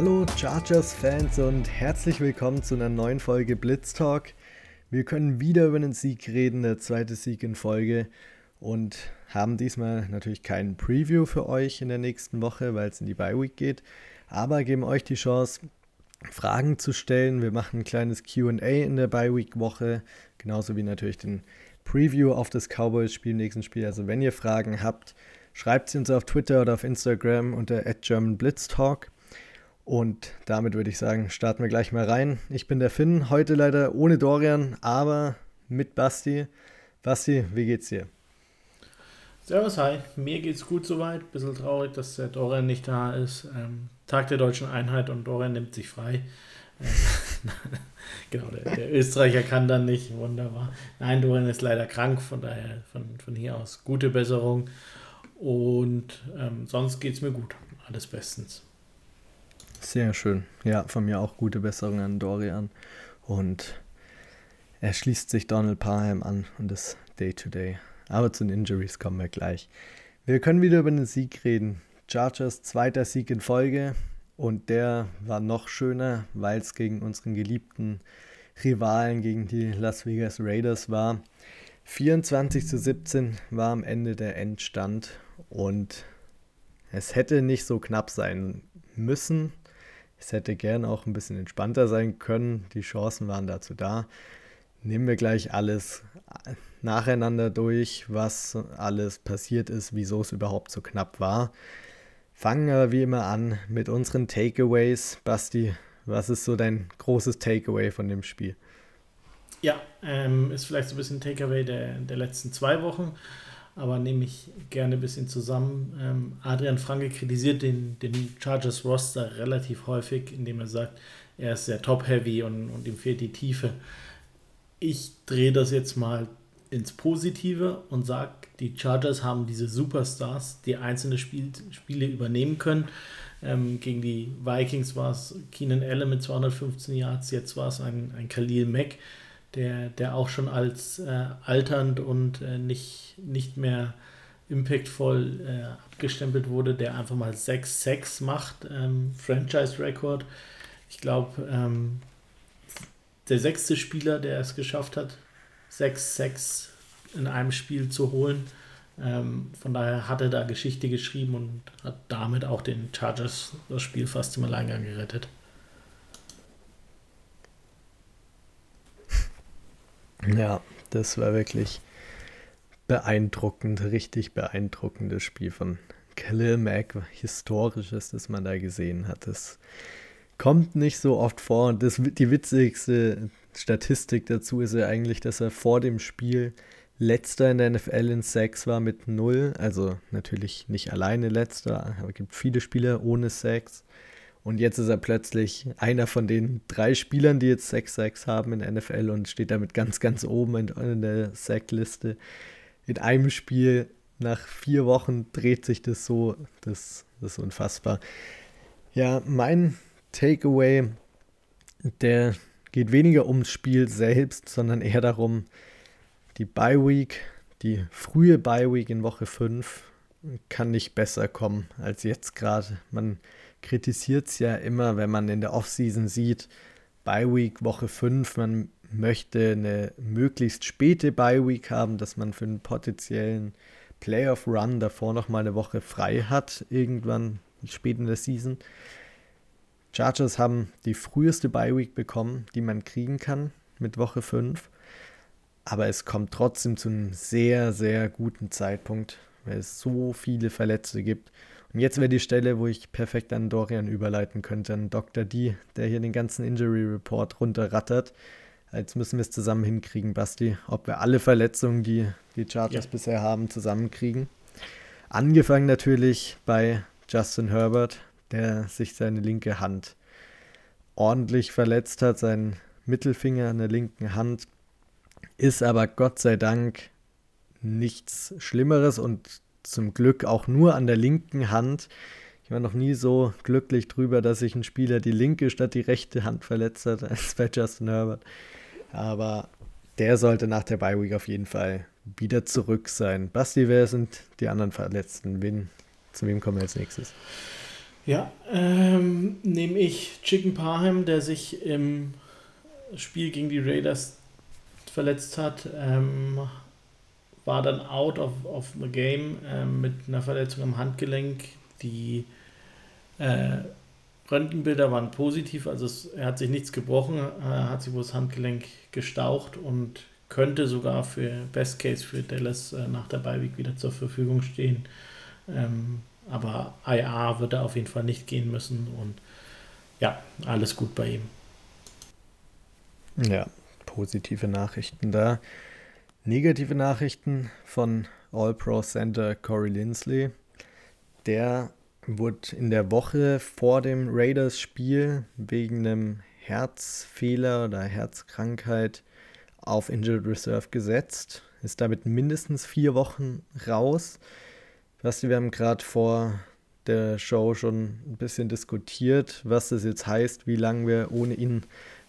Hallo Chargers-Fans und herzlich willkommen zu einer neuen Folge Blitz Talk. Wir können wieder über einen Sieg reden, der zweite Sieg in Folge und haben diesmal natürlich keinen Preview für euch in der nächsten Woche, weil es in die Bye Week geht, aber geben euch die Chance, Fragen zu stellen. Wir machen ein kleines QA in der Bye Week Woche, genauso wie natürlich den Preview auf das Cowboys-Spiel im nächsten Spiel. Also wenn ihr Fragen habt, schreibt sie uns auf Twitter oder auf Instagram unter @germanblitztalk. Und damit würde ich sagen, starten wir gleich mal rein. Ich bin der Finn, heute leider ohne Dorian, aber mit Basti. Basti, wie geht's dir? Servus, hi. Mir geht's gut soweit. Bisschen traurig, dass der Dorian nicht da ist. Ähm, Tag der deutschen Einheit und Dorian nimmt sich frei. Ähm, genau, der, der, Österreicher kann dann nicht. Wunderbar. Nein, Dorian ist leider krank, von daher von, von hier aus gute Besserung. Und ähm, sonst geht's mir gut. Alles bestens. Sehr schön. Ja, von mir auch gute Besserung an Dorian. Und er schließt sich Donald Parham an und das Day-to-Day. -Day. Aber zu den Injuries kommen wir gleich. Wir können wieder über den Sieg reden. Chargers zweiter Sieg in Folge und der war noch schöner, weil es gegen unseren geliebten Rivalen, gegen die Las Vegas Raiders war. 24 zu 17 war am Ende der Endstand und es hätte nicht so knapp sein müssen. Es hätte gern auch ein bisschen entspannter sein können. Die Chancen waren dazu da. Nehmen wir gleich alles nacheinander durch, was alles passiert ist, wieso es überhaupt so knapp war. Fangen wir wie immer an mit unseren Takeaways. Basti, was ist so dein großes Takeaway von dem Spiel? Ja, ähm, ist vielleicht so ein bisschen Takeaway der, der letzten zwei Wochen, aber nehme ich gerne ein bisschen zusammen. Ähm, Adrian Franke kritisiert den, den Chargers Roster relativ häufig, indem er sagt, er ist sehr top-heavy und, und ihm fehlt die Tiefe. Ich drehe das jetzt mal ins Positive und sage, die Chargers haben diese Superstars, die einzelne Spiel, Spiele übernehmen können. Ähm, gegen die Vikings war es Keenan Allen mit 215 Yards, jetzt war es ein, ein Khalil Mack, der, der auch schon als äh, alternd und äh, nicht, nicht mehr impactvoll äh, abgestempelt wurde, der einfach mal 6-6 macht, ähm, Franchise-Record. Ich glaube, ähm, der sechste Spieler, der es geschafft hat, 6-6 in einem Spiel zu holen. Ähm, von daher hat er da Geschichte geschrieben und hat damit auch den Chargers das Spiel fast im Alleingang gerettet. Ja, das war wirklich beeindruckend, richtig beeindruckendes Spiel von Khalil Mack. Historisches, das man da gesehen hat. Das kommt nicht so oft vor. Und das, die witzigste Statistik dazu ist ja eigentlich, dass er vor dem Spiel letzter in der NFL in Sacks war mit 0. Also natürlich nicht alleine letzter, aber es gibt viele Spieler ohne Sacks. Und jetzt ist er plötzlich einer von den drei Spielern, die jetzt 6 Sacks haben in NFL und steht damit ganz, ganz oben in, in der Sackliste. In einem Spiel nach vier Wochen dreht sich das so. Das, das ist unfassbar. Ja, mein Takeaway, der geht weniger ums Spiel selbst, sondern eher darum, die Bye Week, die frühe Bye Week in Woche 5 kann nicht besser kommen als jetzt gerade. Man kritisiert es ja immer, wenn man in der Offseason sieht, Bye Week Woche 5, man möchte eine möglichst späte Bye Week haben, dass man für einen potenziellen Playoff Run davor noch mal eine Woche frei hat, irgendwann spät in der Season. Chargers haben die früheste Bye Week bekommen, die man kriegen kann mit Woche 5. Aber es kommt trotzdem zu einem sehr, sehr guten Zeitpunkt, weil es so viele Verletzte gibt. Und jetzt wäre die Stelle, wo ich perfekt an Dorian überleiten könnte, an Dr. D, der hier den ganzen Injury Report runterrattert. Jetzt müssen wir es zusammen hinkriegen, Basti, ob wir alle Verletzungen, die die Chargers ja. bisher haben, zusammenkriegen. Angefangen natürlich bei Justin Herbert, der sich seine linke Hand ordentlich verletzt hat, seinen Mittelfinger an der linken Hand, ist aber Gott sei Dank nichts Schlimmeres und zum Glück auch nur an der linken Hand. Ich war noch nie so glücklich drüber, dass sich ein Spieler die linke statt die rechte Hand verletzt hat, als bei Justin Herbert. Aber der sollte nach der Bye Week auf jeden Fall wieder zurück sein. Basti, wer sind die anderen Verletzten? Wen, zu wem kommen wir als nächstes? Ja, ähm, nehme ich Chicken Parham, der sich im Spiel gegen die Raiders verletzt hat, ähm, war dann out of, of the game ähm, mit einer Verletzung am Handgelenk. Die äh, Röntgenbilder waren positiv, also es, er hat sich nichts gebrochen, er hat sich wohl das Handgelenk gestaucht und könnte sogar für Best Case für Dallas äh, nach der Beiweek wieder zur Verfügung stehen. Ähm, aber IA wird er auf jeden Fall nicht gehen müssen und ja, alles gut bei ihm. Ja, positive Nachrichten da. Negative Nachrichten von All-Pro Center Corey Lindsley. Der wurde in der Woche vor dem Raiders-Spiel wegen einem Herzfehler oder Herzkrankheit auf Injured Reserve gesetzt. Ist damit mindestens vier Wochen raus. Basti, wir haben gerade vor der Show schon ein bisschen diskutiert, was das jetzt heißt, wie lange wir ohne ihn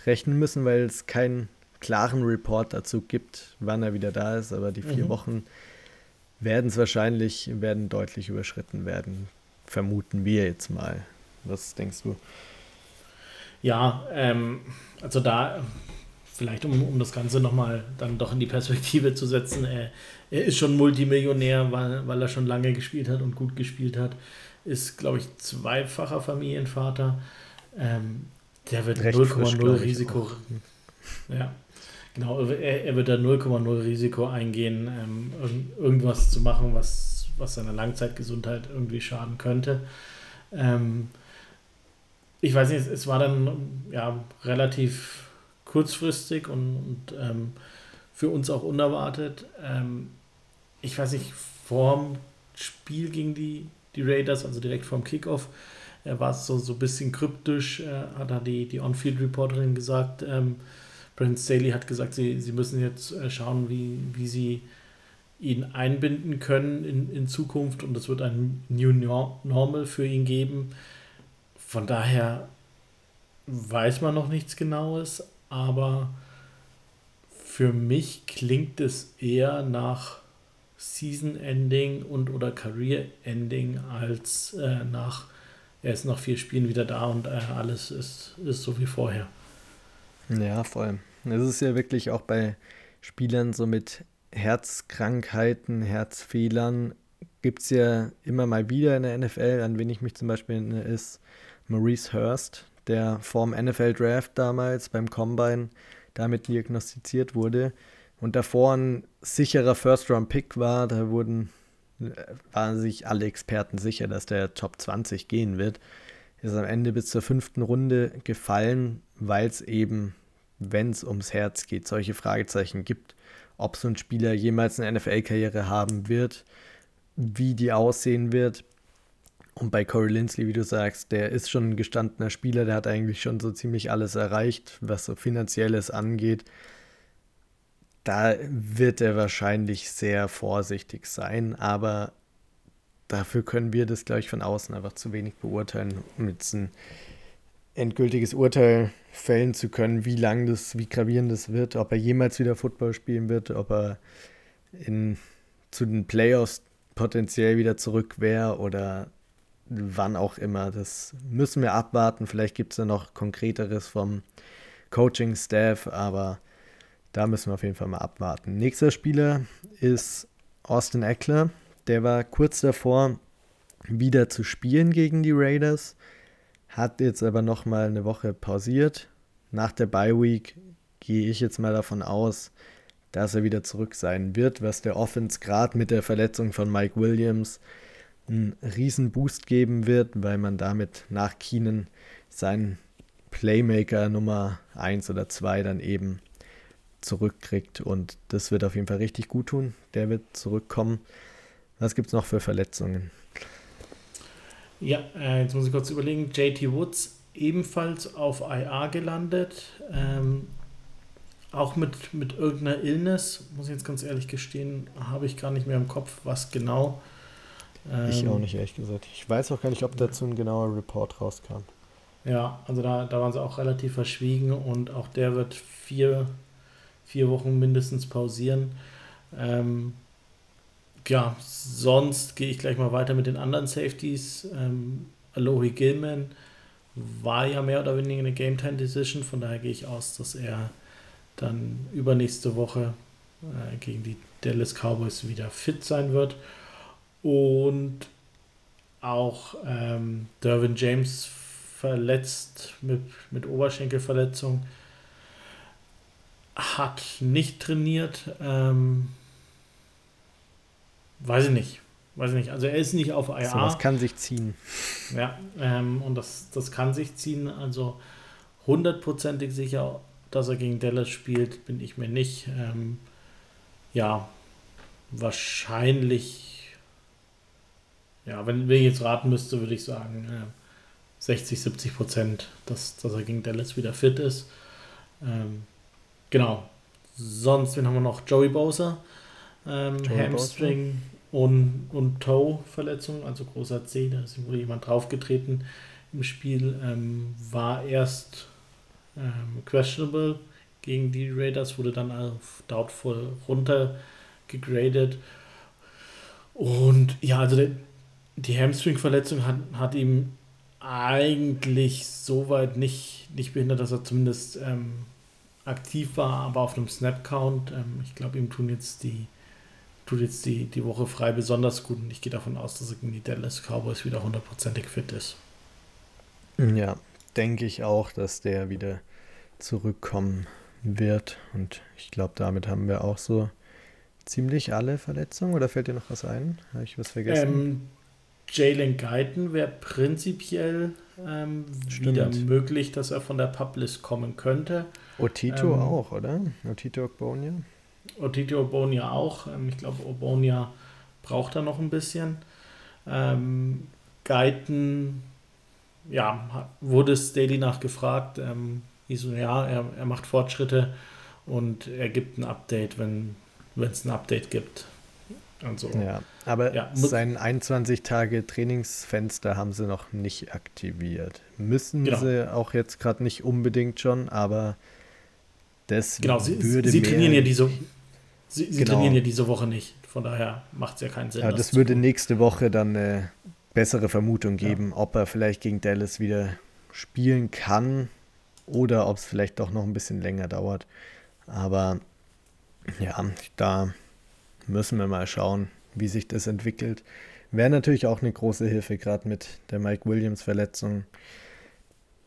rechnen müssen, weil es keinen klaren Report dazu gibt, wann er wieder da ist. Aber die vier mhm. Wochen werden es wahrscheinlich, werden deutlich überschritten werden, vermuten wir jetzt mal. Was denkst du? Ja, ähm, also da vielleicht um, um das Ganze nochmal dann doch in die Perspektive zu setzen, er, er ist schon Multimillionär, weil, weil er schon lange gespielt hat und gut gespielt hat. Ist, glaube ich, zweifacher Familienvater. Ähm, der wird 0,0 Risiko. Ja, genau. Er, er wird da 0,0 Risiko eingehen, ähm, irgendwas zu machen, was, was seiner Langzeitgesundheit irgendwie schaden könnte. Ähm, ich weiß nicht, es war dann ja relativ kurzfristig und, und ähm, für uns auch unerwartet. Ähm, ich weiß nicht, vorm Spiel gegen die, die Raiders, also direkt vorm Kickoff, äh, war es so, so ein bisschen kryptisch, äh, hat da die, die On-Field-Reporterin gesagt. Brent Staley hat gesagt, sie, sie müssen jetzt äh, schauen, wie, wie sie ihn einbinden können in, in Zukunft und es wird ein New Normal für ihn geben. Von daher weiß man noch nichts Genaues, aber für mich klingt es eher nach Season Ending und oder Career Ending als äh, nach er ist nach vier Spielen wieder da und äh, alles ist, ist so wie vorher. Ja, voll. Es ist ja wirklich auch bei Spielern so mit Herzkrankheiten, Herzfehlern gibt es ja immer mal wieder in der NFL, an wen ich mich zum Beispiel erinnere, ist Maurice Hurst, der vorm NFL-Draft damals beim Combine damit diagnostiziert wurde und davor ein sicherer First-Round-Pick war. Da wurden, äh, waren sich alle Experten sicher, dass der Top 20 gehen wird. Ist am Ende bis zur fünften Runde gefallen, weil es eben, wenn es ums Herz geht, solche Fragezeichen gibt, ob so ein Spieler jemals eine NFL-Karriere haben wird, wie die aussehen wird. Und bei Corey Lindsley, wie du sagst, der ist schon ein gestandener Spieler, der hat eigentlich schon so ziemlich alles erreicht, was so finanzielles angeht. Da wird er wahrscheinlich sehr vorsichtig sein, aber dafür können wir das, glaube ich, von außen einfach zu wenig beurteilen, um jetzt ein endgültiges Urteil fällen zu können, wie lang das, wie gravierend das wird, ob er jemals wieder Football spielen wird, ob er in, zu den Playoffs potenziell wieder zurück wäre oder wann auch immer. Das müssen wir abwarten. Vielleicht gibt es da noch konkreteres vom Coaching-Staff, aber da müssen wir auf jeden Fall mal abwarten. Nächster Spieler ist Austin Eckler. Der war kurz davor, wieder zu spielen gegen die Raiders, hat jetzt aber noch mal eine Woche pausiert. Nach der Bye Week gehe ich jetzt mal davon aus, dass er wieder zurück sein wird, was der Offense gerade mit der Verletzung von Mike Williams einen riesen Boost geben wird, weil man damit nach Keenan seinen Playmaker Nummer 1 oder 2 dann eben zurückkriegt und das wird auf jeden Fall richtig gut tun. Der wird zurückkommen. Was gibt es noch für Verletzungen? Ja, äh, jetzt muss ich kurz überlegen. JT Woods ebenfalls auf IA gelandet. Ähm, auch mit, mit irgendeiner Illness, muss ich jetzt ganz ehrlich gestehen, habe ich gar nicht mehr im Kopf, was genau. Ähm, ich auch nicht, ehrlich gesagt. Ich weiß auch gar nicht, ob dazu ein genauer Report rauskam. Ja, also da, da waren sie auch relativ verschwiegen und auch der wird vier, vier Wochen mindestens pausieren. Ähm, ja, sonst gehe ich gleich mal weiter mit den anderen Safeties. Ähm, Alohi Gilman war ja mehr oder weniger eine Game Time Decision, von daher gehe ich aus, dass er dann übernächste Woche äh, gegen die Dallas Cowboys wieder fit sein wird. Und auch ähm, Dervin James verletzt mit, mit Oberschenkelverletzung. Hat nicht trainiert. Ähm, weiß ich nicht. Weiß ich nicht. Also er ist nicht auf IA. So, das kann sich ziehen. Ja, ähm, und das, das kann sich ziehen. Also hundertprozentig sicher, dass er gegen Dallas spielt, bin ich mir nicht. Ähm, ja, wahrscheinlich, ja, wenn, wenn ich jetzt raten müsste, würde ich sagen, äh, 60, 70 Prozent, dass, dass er gegen Dallas wieder fit ist. Ähm, genau. Sonst, wen haben wir noch? Joey Bowser. Ähm, Hamstring und, und Toe-Verletzung, also großer C, da ist wurde jemand draufgetreten im Spiel. Ähm, war erst ähm, questionable gegen die Raiders, wurde dann auf Doubtful runtergegradet. Und ja, also der, die Hamstring-Verletzung hat, hat ihm eigentlich soweit nicht, nicht behindert, dass er zumindest ähm, aktiv war, aber auf einem Snap-Count. Ähm, ich glaube, ihm tun jetzt die, tut jetzt die, die Woche frei besonders gut und ich gehe davon aus, dass er gegen die Dallas Cowboys wieder hundertprozentig fit ist. Ja, denke ich auch, dass der wieder zurückkommen wird. Und ich glaube, damit haben wir auch so ziemlich alle Verletzungen. Oder fällt dir noch was ein? Habe ich was vergessen? Ähm, Jalen Guyton wäre prinzipiell ähm, wieder möglich, dass er von der Publis kommen könnte. Otito ähm, auch, oder? Otito Ogbonia? Otito Ogbonia auch. Ähm, ich glaube, Ogbonia braucht da noch ein bisschen. Ähm, Guyton, ja, wurde es Daily nachgefragt. Ähm, so, ja, er, er macht Fortschritte und er gibt ein Update, wenn es ein Update gibt. So. Ja, aber ja, sein 21 Tage Trainingsfenster haben sie noch nicht aktiviert. Müssen genau. sie auch jetzt gerade nicht unbedingt schon, aber das genau, sie, würde sie trainieren ja diese sie, sie genau. trainieren ja diese Woche nicht. Von daher macht es ja keinen Sinn. Ja, das, das würde nächste Woche dann eine bessere Vermutung geben, ja. ob er vielleicht gegen Dallas wieder spielen kann oder ob es vielleicht doch noch ein bisschen länger dauert. Aber ja, da müssen wir mal schauen, wie sich das entwickelt. Wäre natürlich auch eine große Hilfe, gerade mit der Mike Williams Verletzung,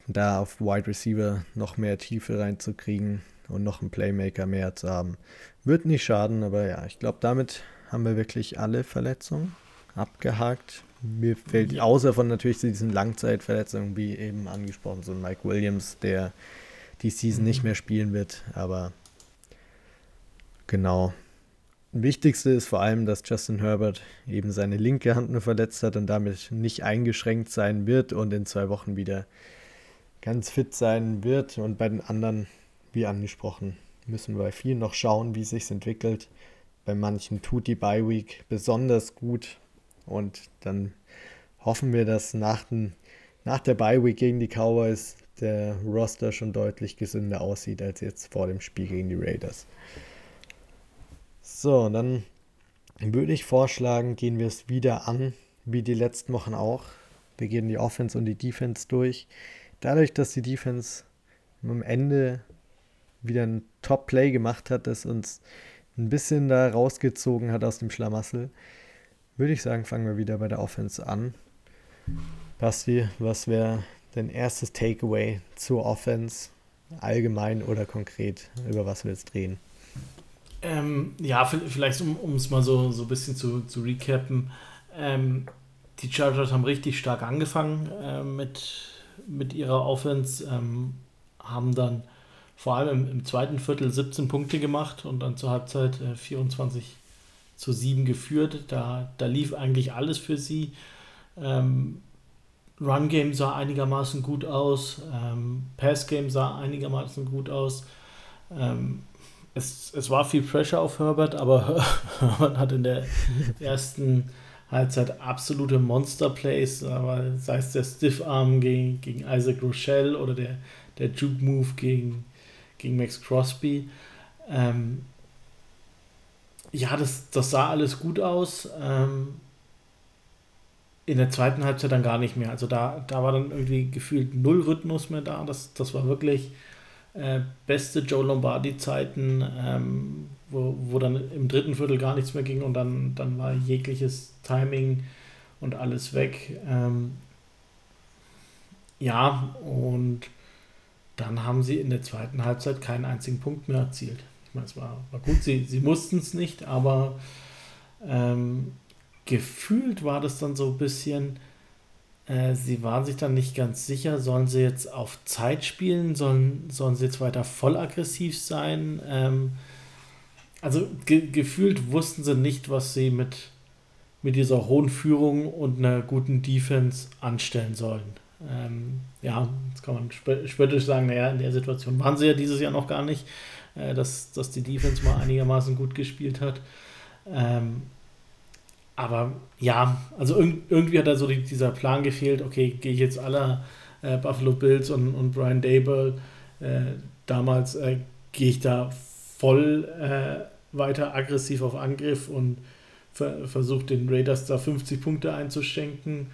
da auf Wide Receiver noch mehr Tiefe reinzukriegen und noch einen Playmaker mehr zu haben. Wird nicht schaden, aber ja, ich glaube, damit haben wir wirklich alle Verletzungen abgehakt. Mir fällt außer von natürlich diesen Langzeitverletzungen, wie eben angesprochen, so ein Mike Williams, der die Season nicht mhm. mehr spielen wird, aber genau, Wichtigste ist vor allem, dass Justin Herbert eben seine linke Hand nur verletzt hat und damit nicht eingeschränkt sein wird und in zwei Wochen wieder ganz fit sein wird. Und bei den anderen, wie angesprochen, müssen wir bei vielen noch schauen, wie sich entwickelt. Bei manchen tut die Bye Week besonders gut und dann hoffen wir, dass nach, den, nach der Bye Week gegen die Cowboys der Roster schon deutlich gesünder aussieht als jetzt vor dem Spiel gegen die Raiders. So, dann würde ich vorschlagen, gehen wir es wieder an, wie die letzten Wochen auch. Wir gehen die Offense und die Defense durch. Dadurch, dass die Defense am Ende wieder ein Top-Play gemacht hat, das uns ein bisschen da rausgezogen hat aus dem Schlamassel, würde ich sagen, fangen wir wieder bei der Offense an. Basti, was wäre dein erstes Takeaway zur Offense, allgemein oder konkret, über was wir jetzt drehen? Ähm, ja, vielleicht um es mal so, so ein bisschen zu, zu recappen. Ähm, die Chargers haben richtig stark angefangen äh, mit, mit ihrer Offense, ähm, haben dann vor allem im, im, zweiten Viertel 17 Punkte gemacht und dann zur Halbzeit äh, 24 zu 7 geführt. Da, da lief eigentlich alles für sie. Ähm, Run Game sah einigermaßen gut aus, ähm, Pass Game sah einigermaßen gut aus. Ähm, es, es war viel Pressure auf Herbert, aber Herbert hat in der ersten Halbzeit absolute Monster-Plays, sei es der Stiff-Arm gegen, gegen Isaac Rochelle oder der, der Juke-Move gegen, gegen Max Crosby. Ähm, ja, das, das sah alles gut aus. Ähm, in der zweiten Halbzeit dann gar nicht mehr. Also da, da war dann irgendwie gefühlt null Rhythmus mehr da. Das, das war wirklich äh, beste Joe Lombardi-Zeiten, ähm, wo, wo dann im dritten Viertel gar nichts mehr ging und dann, dann war jegliches Timing und alles weg. Ähm, ja, und dann haben sie in der zweiten Halbzeit keinen einzigen Punkt mehr erzielt. Ich meine, es war, war gut, sie, sie mussten es nicht, aber ähm, gefühlt war das dann so ein bisschen, äh, sie waren sich dann nicht ganz sicher, sollen sie jetzt auf Zeit spielen, sollen, sollen sie jetzt weiter voll aggressiv sein. Ähm, also ge gefühlt wussten sie nicht, was sie mit, mit dieser hohen Führung und einer guten Defense anstellen sollen. Ähm, ja, jetzt kann man spöttisch sagen, naja, in der Situation waren sie ja dieses Jahr noch gar nicht, äh, dass, dass die Defense mal einigermaßen gut gespielt hat. Ähm, aber ja, also irg irgendwie hat da so die, dieser Plan gefehlt, okay, gehe ich jetzt aller äh, Buffalo Bills und, und Brian Dable äh, damals, äh, gehe ich da voll äh, weiter aggressiv auf Angriff und ver versuche den Raiders da 50 Punkte einzuschenken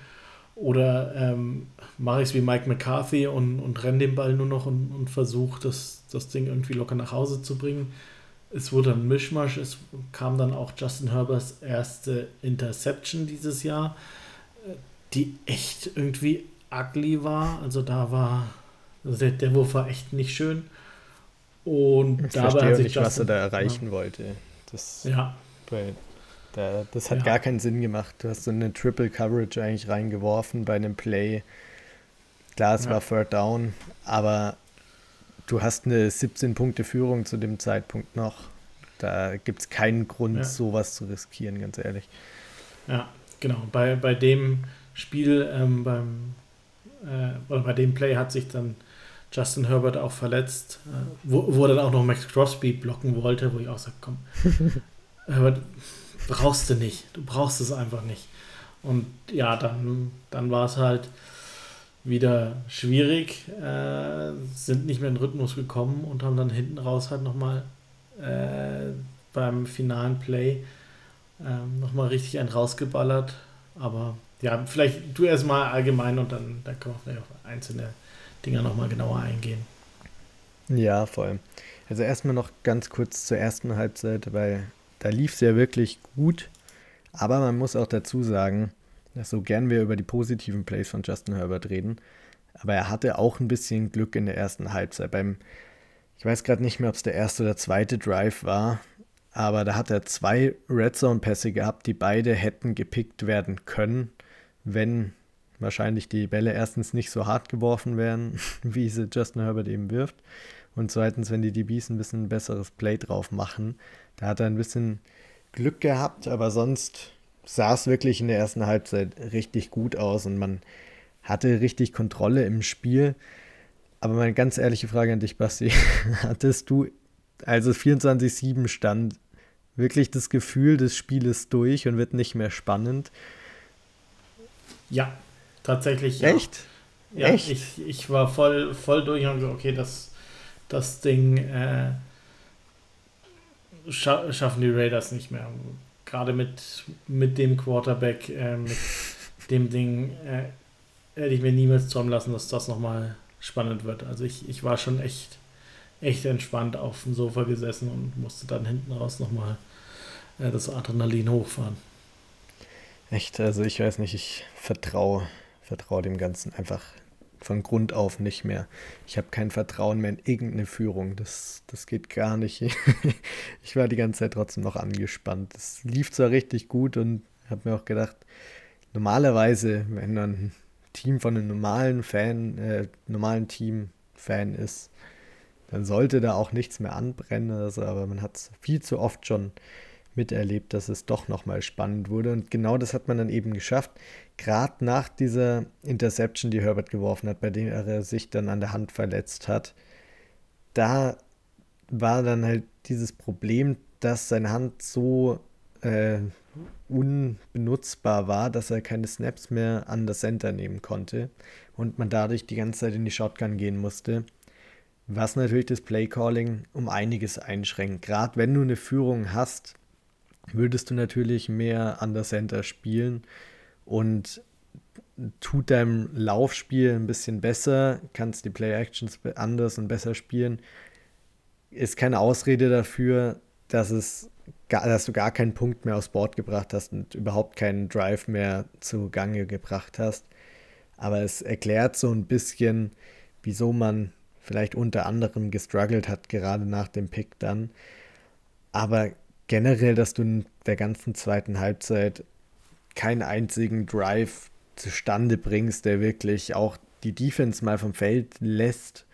oder ähm, mache ich es wie Mike McCarthy und, und renne den Ball nur noch und, und versuche das, das Ding irgendwie locker nach Hause zu bringen es wurde ein Mischmasch. Es kam dann auch Justin Herberts erste Interception dieses Jahr, die echt irgendwie ugly war. Also da war, also der, der Wurf war echt nicht schön. Und ich dabei verstehe hat sich nicht, was er da erreichen ja. wollte. Das, ja. Bei, da, das hat ja. gar keinen Sinn gemacht. Du hast so eine Triple Coverage eigentlich reingeworfen bei einem Play. Klar, es ja. war Third Down, aber du hast eine 17-Punkte-Führung zu dem Zeitpunkt noch. Da gibt es keinen Grund, ja. sowas zu riskieren, ganz ehrlich. Ja, genau. Bei, bei dem Spiel, ähm, beim, äh, oder bei dem Play hat sich dann Justin Herbert auch verletzt, äh, wo, wo dann auch noch Max Crosby blocken wollte, wo ich auch sage, komm, Herbert, brauchst du nicht. Du brauchst es einfach nicht. Und ja, dann, dann war es halt wieder schwierig, äh, sind nicht mehr in den Rhythmus gekommen und haben dann hinten raus halt nochmal äh, beim finalen Play äh, nochmal richtig einen rausgeballert. Aber ja, vielleicht du erstmal allgemein und dann, dann können wir vielleicht auf einzelne Dinger nochmal genauer eingehen. Ja, vor allem. Also erstmal noch ganz kurz zur ersten Halbzeit, weil da lief es ja wirklich gut. Aber man muss auch dazu sagen, so gern wir über die positiven Plays von Justin Herbert reden. Aber er hatte auch ein bisschen Glück in der ersten Halbzeit. Beim, ich weiß gerade nicht mehr, ob es der erste oder zweite Drive war, aber da hat er zwei Red Zone-Pässe gehabt, die beide hätten gepickt werden können, wenn wahrscheinlich die Bälle erstens nicht so hart geworfen wären, wie sie Justin Herbert eben wirft. Und zweitens, wenn die DBs ein bisschen ein besseres Play drauf machen. Da hat er ein bisschen Glück gehabt, aber sonst sah es wirklich in der ersten Halbzeit richtig gut aus und man hatte richtig Kontrolle im Spiel. Aber meine ganz ehrliche Frage an dich, Basti, hattest du, also 24-7 stand, wirklich das Gefühl, das Spiel ist durch und wird nicht mehr spannend? Ja, tatsächlich. Ja. Echt? Ja, Echt? Ich, ich war voll, voll durch und so, okay, das, das Ding äh, scha schaffen die Raiders nicht mehr gerade mit, mit dem Quarterback, äh, mit dem Ding, äh, hätte ich mir niemals träumen lassen, dass das nochmal spannend wird. Also ich, ich war schon echt, echt entspannt auf dem Sofa gesessen und musste dann hinten raus nochmal äh, das Adrenalin hochfahren. Echt, also ich weiß nicht, ich vertraue vertraue dem Ganzen einfach von Grund auf nicht mehr. Ich habe kein Vertrauen mehr in irgendeine Führung. Das, das geht gar nicht. ich war die ganze Zeit trotzdem noch angespannt. Es lief zwar richtig gut und habe mir auch gedacht, normalerweise, wenn ein Team von einem normalen Fan, äh, normalen Team Fan ist, dann sollte da auch nichts mehr anbrennen oder so, aber man hat es viel zu oft schon miterlebt, dass es doch nochmal spannend wurde. Und genau das hat man dann eben geschafft. Gerade nach dieser Interception, die Herbert geworfen hat, bei der er sich dann an der Hand verletzt hat, da war dann halt dieses Problem, dass seine Hand so äh, unbenutzbar war, dass er keine Snaps mehr an das Center nehmen konnte und man dadurch die ganze Zeit in die Shotgun gehen musste. Was natürlich das Playcalling um einiges einschränkt. Gerade wenn du eine Führung hast, würdest du natürlich mehr an der Center spielen und tut deinem Laufspiel ein bisschen besser, kannst die Play-Actions anders und besser spielen. Ist keine Ausrede dafür, dass, es, dass du gar keinen Punkt mehr aufs Board gebracht hast und überhaupt keinen Drive mehr zu Gange gebracht hast. Aber es erklärt so ein bisschen, wieso man vielleicht unter anderem gestruggelt hat, gerade nach dem Pick dann. Aber generell, dass du in der ganzen zweiten Halbzeit keinen einzigen Drive zustande bringst, der wirklich auch die Defense mal vom Feld lässt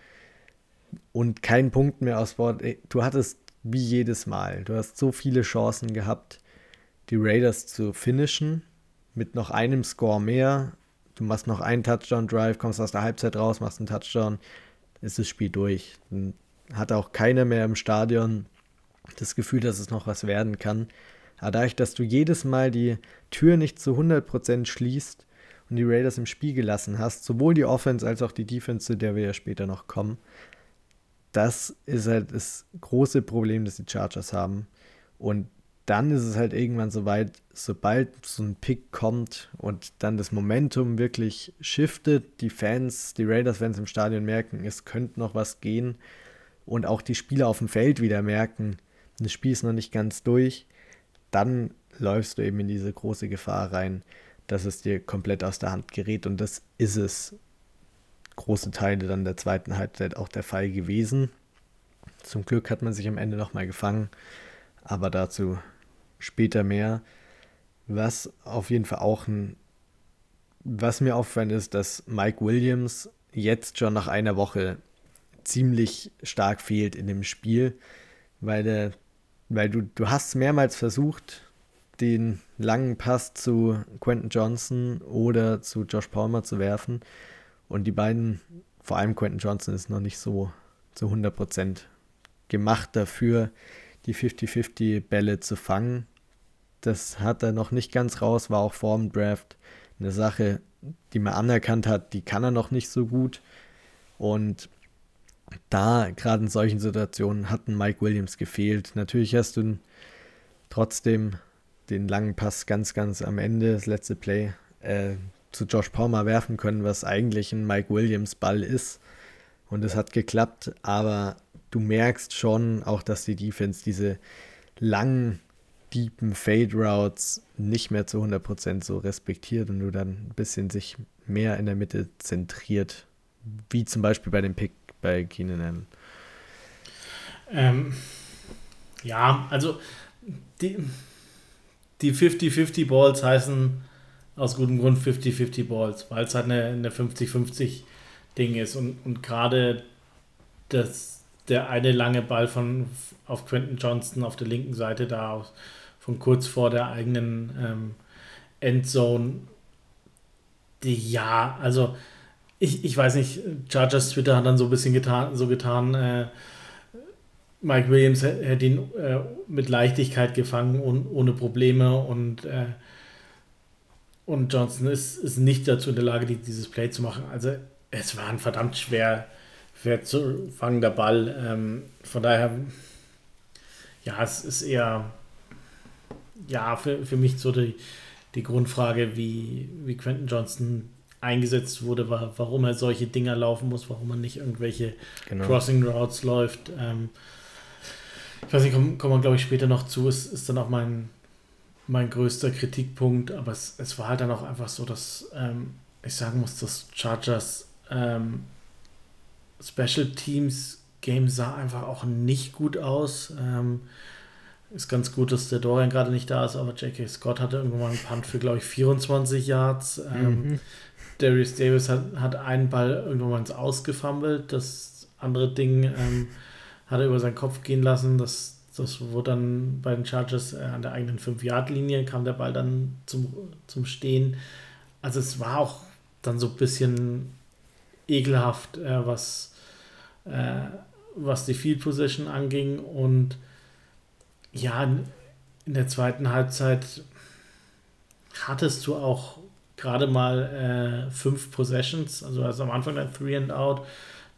und keinen Punkt mehr aus Board. Du hattest wie jedes Mal, du hast so viele Chancen gehabt, die Raiders zu finishen mit noch einem Score mehr. Du machst noch einen Touchdown-Drive, kommst aus der Halbzeit raus, machst einen Touchdown, ist das Spiel durch. Dann hat auch keiner mehr im Stadion das Gefühl, dass es noch was werden kann. Aber dadurch, dass du jedes Mal die Tür nicht zu 100% schließt und die Raiders im Spiel gelassen hast, sowohl die Offense als auch die Defense, zu der wir ja später noch kommen, das ist halt das große Problem, das die Chargers haben. Und dann ist es halt irgendwann so weit, sobald so ein Pick kommt und dann das Momentum wirklich shiftet, die Fans, die Raiders-Fans im Stadion merken, es könnte noch was gehen und auch die Spieler auf dem Feld wieder merken, das Spiel ist noch nicht ganz durch, dann läufst du eben in diese große Gefahr rein, dass es dir komplett aus der Hand gerät. Und das ist es große Teile dann der zweiten Halbzeit auch der Fall gewesen. Zum Glück hat man sich am Ende nochmal gefangen, aber dazu später mehr. Was auf jeden Fall auch ein, was mir auffällt, ist, dass Mike Williams jetzt schon nach einer Woche ziemlich stark fehlt in dem Spiel, weil der weil du, du hast mehrmals versucht, den langen Pass zu Quentin Johnson oder zu Josh Palmer zu werfen. Und die beiden, vor allem Quentin Johnson, ist noch nicht so zu 100% gemacht dafür, die 50-50 Bälle zu fangen. Das hat er noch nicht ganz raus, war auch vor dem Draft eine Sache, die man anerkannt hat, die kann er noch nicht so gut. Und da, gerade in solchen Situationen, hat ein Mike Williams gefehlt. Natürlich hast du trotzdem den langen Pass ganz, ganz am Ende, das letzte Play, äh, zu Josh Palmer werfen können, was eigentlich ein Mike Williams Ball ist. Und es hat geklappt, aber du merkst schon auch, dass die Defense diese langen, deepen Fade Routes nicht mehr zu 100% so respektiert und du dann ein bisschen sich mehr in der Mitte zentriert, wie zum Beispiel bei dem Pick bei Keenan? Ähm, ja, also die, die 50-50 Balls heißen aus gutem Grund 50-50 Balls, weil es halt eine, eine 50-50 Ding ist und, und gerade das, der eine lange Ball von auf Quentin Johnston auf der linken Seite da von kurz vor der eigenen ähm, Endzone. Die, ja, also ich, ich weiß nicht, Chargers Twitter hat dann so ein bisschen getan, so getan, äh, Mike Williams hätte ihn äh, mit Leichtigkeit gefangen und ohne Probleme und, äh, und Johnson ist, ist nicht dazu in der Lage, die, dieses Play zu machen. Also es war ein verdammt schwer, schwer zu fangender Ball. Ähm, von daher, ja, es ist eher, ja, für, für mich so die, die Grundfrage, wie, wie Quentin Johnson eingesetzt wurde, war, warum er solche Dinger laufen muss, warum man nicht irgendwelche genau. Crossing Routes läuft. Ähm, ich weiß nicht, kommen, kommen wir glaube ich später noch zu, es ist dann auch mein, mein größter Kritikpunkt, aber es, es war halt dann auch einfach so, dass ähm, ich sagen muss, dass Chargers ähm, Special Teams Game sah einfach auch nicht gut aus. Ähm, ist ganz gut, dass der Dorian gerade nicht da ist, aber J.K. Scott hatte irgendwann mal einen Punt für, glaube ich, 24 Yards. Ähm, mhm. Darius Davis hat, hat einen Ball irgendwann mal ins Ausgefummelt. Das andere Ding ähm, hat er über seinen Kopf gehen lassen. Das, das wurde dann bei den Chargers äh, an der eigenen 5-Yard-Linie, kam der Ball dann zum, zum Stehen. Also es war auch dann so ein bisschen ekelhaft, äh, was, äh, was die Field Position anging. Und ja, in der zweiten Halbzeit hattest du auch gerade mal äh, fünf Possessions, also, also am Anfang ein Three and Out,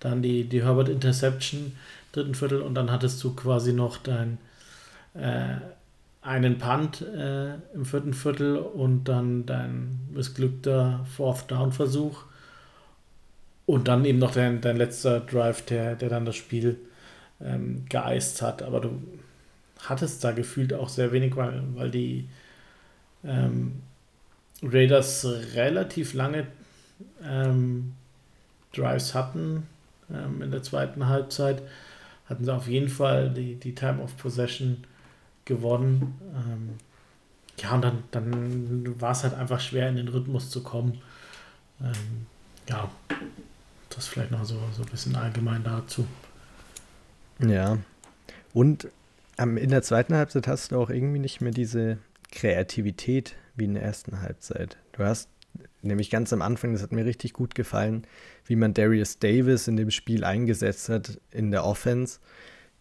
dann die, die Herbert Interception, dritten Viertel und dann hattest du quasi noch dein äh, einen Punt äh, im vierten Viertel und dann dein missglückter Fourth Down Versuch und dann eben noch dein, dein letzter Drive, der, der dann das Spiel ähm, geeist hat. Aber du hattest da gefühlt auch sehr wenig, weil, weil die ähm, Raiders relativ lange ähm, Drives hatten ähm, in der zweiten Halbzeit. Hatten sie auf jeden Fall die, die Time of Possession gewonnen. Ähm, ja, und dann, dann war es halt einfach schwer, in den Rhythmus zu kommen. Ähm, ja, das vielleicht noch so, so ein bisschen allgemein dazu. Ja, und in der zweiten Halbzeit hast du auch irgendwie nicht mehr diese Kreativität wie in der ersten Halbzeit. Du hast nämlich ganz am Anfang, das hat mir richtig gut gefallen, wie man Darius Davis in dem Spiel eingesetzt hat in der Offense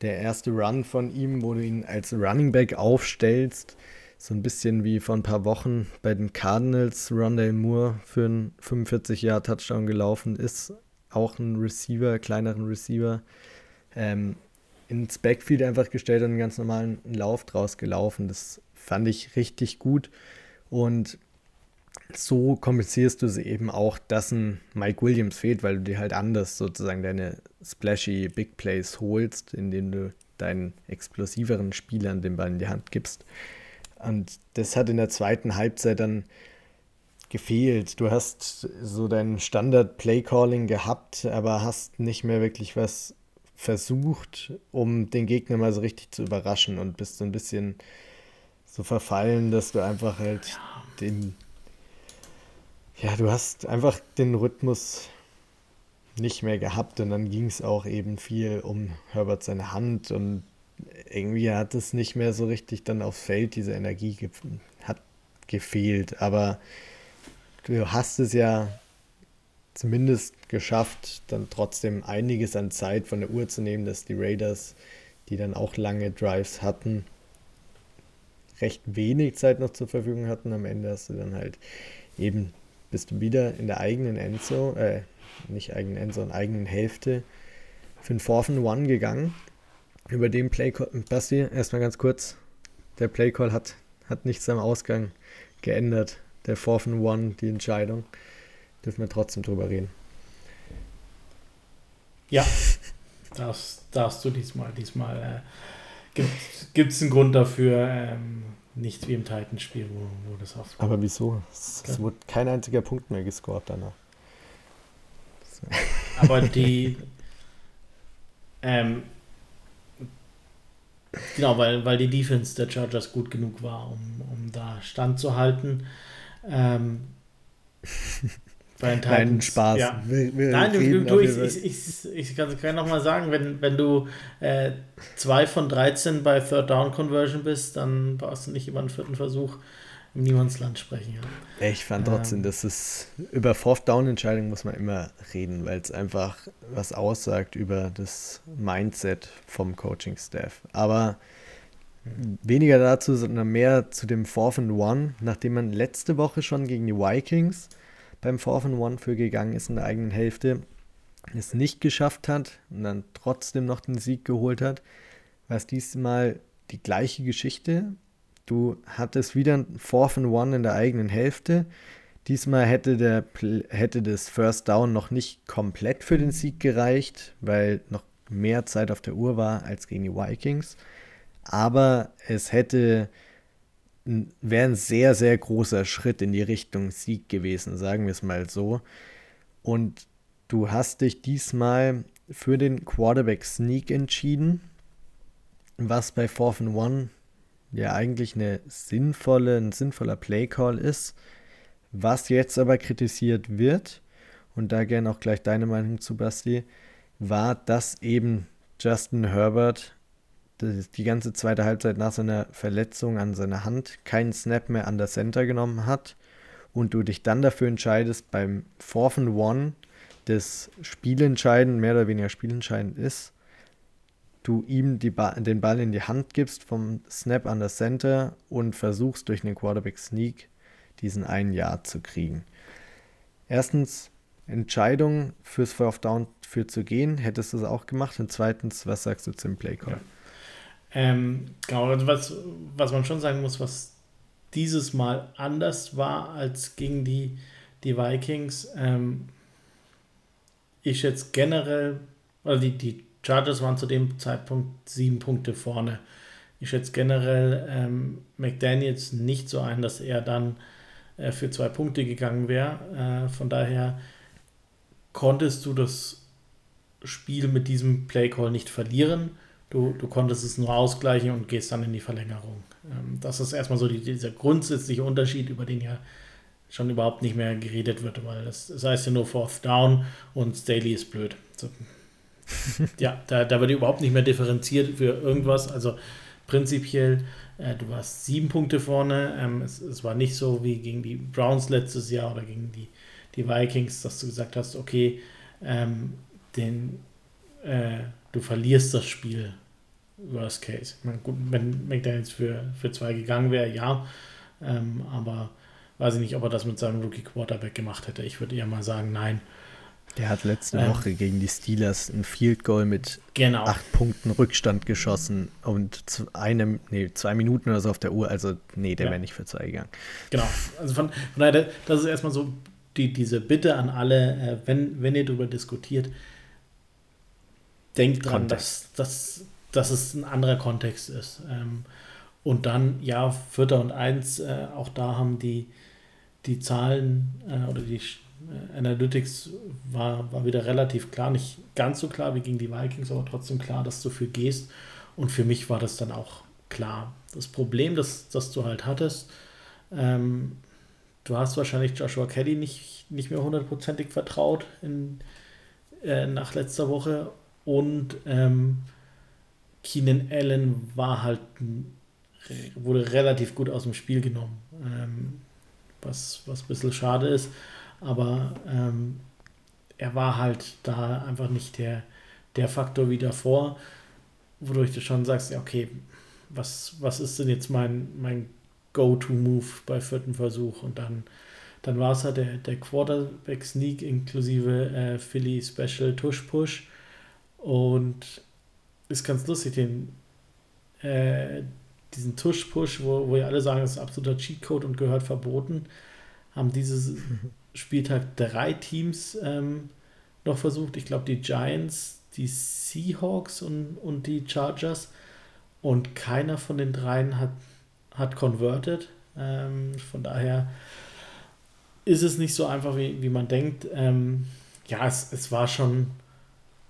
der erste Run von ihm, wo du ihn als Running Back aufstellst. So ein bisschen wie vor ein paar Wochen bei den Cardinals Rondale Moore für einen 45-Jahr-Touchdown gelaufen ist. Auch ein Receiver, kleineren Receiver. Ähm, ins Backfield einfach gestellt und einen ganz normalen Lauf draus gelaufen. Das fand ich richtig gut. Und so kompensierst du sie eben auch, dass ein Mike Williams fehlt, weil du dir halt anders sozusagen deine splashy Big Plays holst, indem du deinen explosiveren Spielern den Ball in die Hand gibst. Und das hat in der zweiten Halbzeit dann gefehlt. Du hast so dein Standard-Play-Calling gehabt, aber hast nicht mehr wirklich was versucht, um den Gegner mal so richtig zu überraschen und bist so ein bisschen so verfallen, dass du einfach halt ja. den ja, du hast einfach den Rhythmus nicht mehr gehabt und dann ging es auch eben viel um Herbert seine Hand und irgendwie hat es nicht mehr so richtig dann aufs Feld, diese Energie ge hat gefehlt, aber du hast es ja zumindest geschafft, dann trotzdem einiges an Zeit von der Uhr zu nehmen, dass die Raiders, die dann auch lange Drives hatten, recht wenig Zeit noch zur Verfügung hatten. Am Ende hast du dann halt eben bist du wieder in der eigenen Endzone, äh, nicht eigenen Endzone, eigenen Hälfte für einen Fourth and One gegangen. Über den Playcall, Basti, erstmal ganz kurz, der Playcall hat, hat nichts am Ausgang geändert. Der Fourth and One, die Entscheidung. Dürfen wir trotzdem drüber reden. Ja, das darfst du diesmal. Diesmal äh, gibt es einen Grund dafür. Ähm, nicht wie im Titanspiel, wo, wo das auf. Aber wieso? Es, es wurde kein einziger Punkt mehr gescored danach. Aber die. ähm, genau, weil, weil die Defense der Chargers gut genug war, um, um da standzuhalten. Ähm, Titans. Nein, Spaß. Ja. Wir, wir Nein, du, du ich, ich, ich, ich kann es nochmal sagen, wenn, wenn du äh, 2 von 13 bei Third Down Conversion bist, dann brauchst du nicht über einen vierten Versuch im Niemandsland sprechen. Ja. Ich fand trotzdem, ähm, dass es über Fourth Down Entscheidungen muss man immer reden, weil es einfach was aussagt über das Mindset vom Coaching Staff. Aber weniger dazu, sondern mehr zu dem Fourth and One, nachdem man letzte Woche schon gegen die Vikings beim 4 One für gegangen ist in der eigenen Hälfte, es nicht geschafft hat und dann trotzdem noch den Sieg geholt hat, war es diesmal die gleiche Geschichte. Du hattest wieder ein 4 One in der eigenen Hälfte. Diesmal hätte, der, hätte das First Down noch nicht komplett für den Sieg gereicht, weil noch mehr Zeit auf der Uhr war als gegen die Vikings. Aber es hätte wäre ein sehr, sehr großer Schritt in die Richtung Sieg gewesen, sagen wir es mal so. Und du hast dich diesmal für den Quarterback Sneak entschieden, was bei 4 and 1 ja eigentlich eine sinnvolle, ein sinnvoller Playcall ist. Was jetzt aber kritisiert wird, und da gerne auch gleich deine Meinung zu, Basti, war, dass eben Justin Herbert die ganze zweite Halbzeit nach seiner Verletzung an seiner Hand keinen Snap mehr an der Center genommen hat und du dich dann dafür entscheidest, beim Fourth and One das Spielentscheidend, mehr oder weniger spielentscheidend ist, du ihm ba den Ball in die Hand gibst vom Snap an der Center und versuchst durch einen Quarterback Sneak diesen einen Yard zu kriegen. Erstens, Entscheidung fürs Fourth Down für zu gehen, hättest du es auch gemacht. Und zweitens, was sagst du zum Play Call? Ja. Ähm, genau, also was, was man schon sagen muss, was dieses Mal anders war als gegen die, die Vikings. Ähm, ich schätze generell, oder die, die Chargers waren zu dem Zeitpunkt sieben Punkte vorne. Ich schätze generell ähm, McDaniels nicht so ein, dass er dann äh, für zwei Punkte gegangen wäre. Äh, von daher konntest du das Spiel mit diesem Playcall nicht verlieren. Du, du konntest es nur ausgleichen und gehst dann in die Verlängerung. Ähm, das ist erstmal so die, dieser grundsätzliche Unterschied, über den ja schon überhaupt nicht mehr geredet wird, weil das, das heißt ja nur Fourth Down und Staley ist blöd. So. ja, da, da wird überhaupt nicht mehr differenziert für irgendwas. Also prinzipiell, äh, du warst sieben Punkte vorne. Ähm, es, es war nicht so wie gegen die Browns letztes Jahr oder gegen die, die Vikings, dass du gesagt hast, okay, ähm, den, äh, du verlierst das Spiel. Worst case. Ich meine, gut, wenn McDaniels für, für zwei gegangen wäre, ja. Ähm, aber weiß ich nicht, ob er das mit seinem Rookie Quarterback gemacht hätte. Ich würde eher mal sagen, nein. Der hat letzte ähm, Woche gegen die Steelers ein Field Goal mit genau. acht Punkten Rückstand geschossen und zu einem, nee, zwei Minuten oder so auf der Uhr. Also, nee, der ja. wäre nicht für zwei gegangen. Genau. Also von, von daher, das ist erstmal so die, diese Bitte an alle, äh, wenn, wenn ihr darüber diskutiert, denkt dran, dass, dass, dass es ein anderer Kontext ist. Ähm, und dann, ja, Vierter und Eins, äh, auch da haben die, die Zahlen äh, oder die äh, Analytics war, war wieder relativ klar. Nicht ganz so klar wie gegen die Vikings, aber trotzdem klar, dass du für gehst. Und für mich war das dann auch klar. Das Problem, das, das du halt hattest, ähm, du hast wahrscheinlich Joshua Kelly nicht, nicht mehr hundertprozentig vertraut in, äh, nach letzter Woche und ähm, Keenan Allen war halt wurde relativ gut aus dem Spiel genommen, ähm, was, was ein bisschen schade ist, aber ähm, er war halt da einfach nicht der, der Faktor wie davor, wodurch du schon sagst, ja, okay, was, was ist denn jetzt mein, mein Go-To-Move bei vierten Versuch und dann dann war es halt der, der Quarterback-Sneak inklusive äh, Philly Special Tush-Push. Und ist ganz lustig, den, äh, diesen Tush-Push, wo, wo ja alle sagen, das ist absoluter Cheatcode und gehört verboten, haben dieses Spieltag drei Teams ähm, noch versucht. Ich glaube, die Giants, die Seahawks und, und die Chargers. Und keiner von den dreien hat, hat converted. Ähm, von daher ist es nicht so einfach, wie, wie man denkt. Ähm, ja, es, es war schon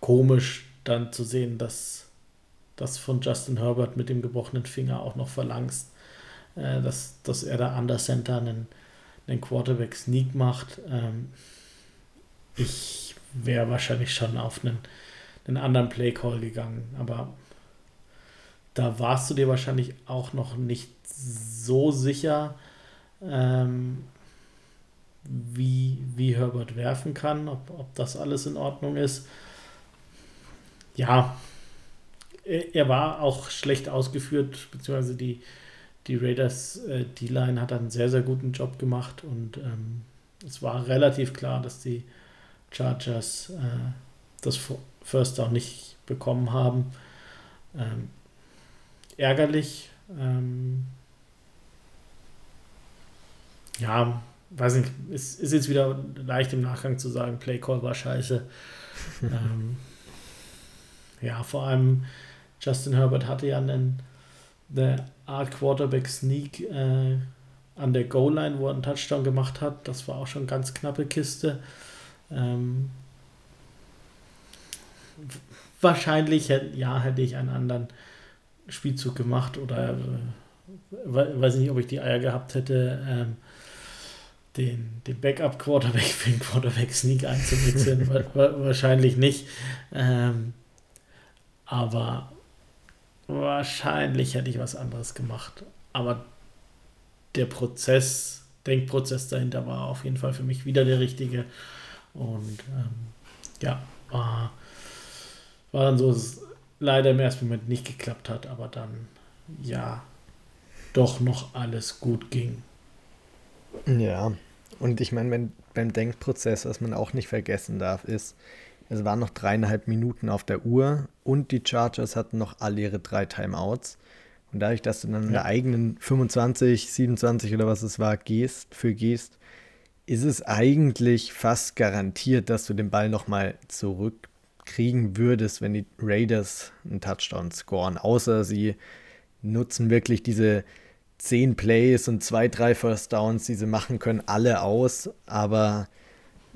komisch dann zu sehen, dass das von Justin Herbert mit dem gebrochenen Finger auch noch verlangst, äh, dass, dass er da under Center einen, einen Quarterback Sneak macht. Ähm, ich wäre wahrscheinlich schon auf einen, einen anderen Play Call gegangen, aber da warst du dir wahrscheinlich auch noch nicht so sicher, ähm, wie, wie Herbert werfen kann, ob, ob das alles in Ordnung ist ja, er war auch schlecht ausgeführt, beziehungsweise die, die Raiders äh, D-Line hat einen sehr, sehr guten Job gemacht und ähm, es war relativ klar, dass die Chargers äh, das First Down nicht bekommen haben. Ähm, ärgerlich. Ähm, ja, weiß nicht, es ist jetzt wieder leicht im Nachgang zu sagen, Play Call war scheiße. ähm, ja, vor allem Justin Herbert hatte ja einen eine Art Quarterback Sneak äh, an der Goal-Line, wo er einen Touchdown gemacht hat. Das war auch schon ganz knappe Kiste. Ähm, wahrscheinlich ja, hätte ich einen anderen Spielzug gemacht oder äh, weiß nicht, ob ich die Eier gehabt hätte, ähm, den, den Backup-Quarterback für den Quarterback-Sneak einzuwechseln. wahrscheinlich nicht. Ähm, aber wahrscheinlich hätte ich was anderes gemacht. Aber der Prozess, Denkprozess dahinter war auf jeden Fall für mich wieder der richtige. Und ähm, ja, war, war dann so, dass es leider im ersten Moment nicht geklappt hat, aber dann ja, doch noch alles gut ging. Ja, und ich meine, beim Denkprozess, was man auch nicht vergessen darf, ist, Es waren noch dreieinhalb Minuten auf der Uhr und die Chargers hatten noch alle ihre drei Timeouts. Und dadurch, dass du dann ja. in der eigenen 25, 27 oder was es war, gehst, für gehst, ist es eigentlich fast garantiert, dass du den Ball nochmal zurückkriegen würdest, wenn die Raiders einen Touchdown scoren. Außer sie nutzen wirklich diese zehn Plays und zwei, drei First Downs, die sie machen können, alle aus. Aber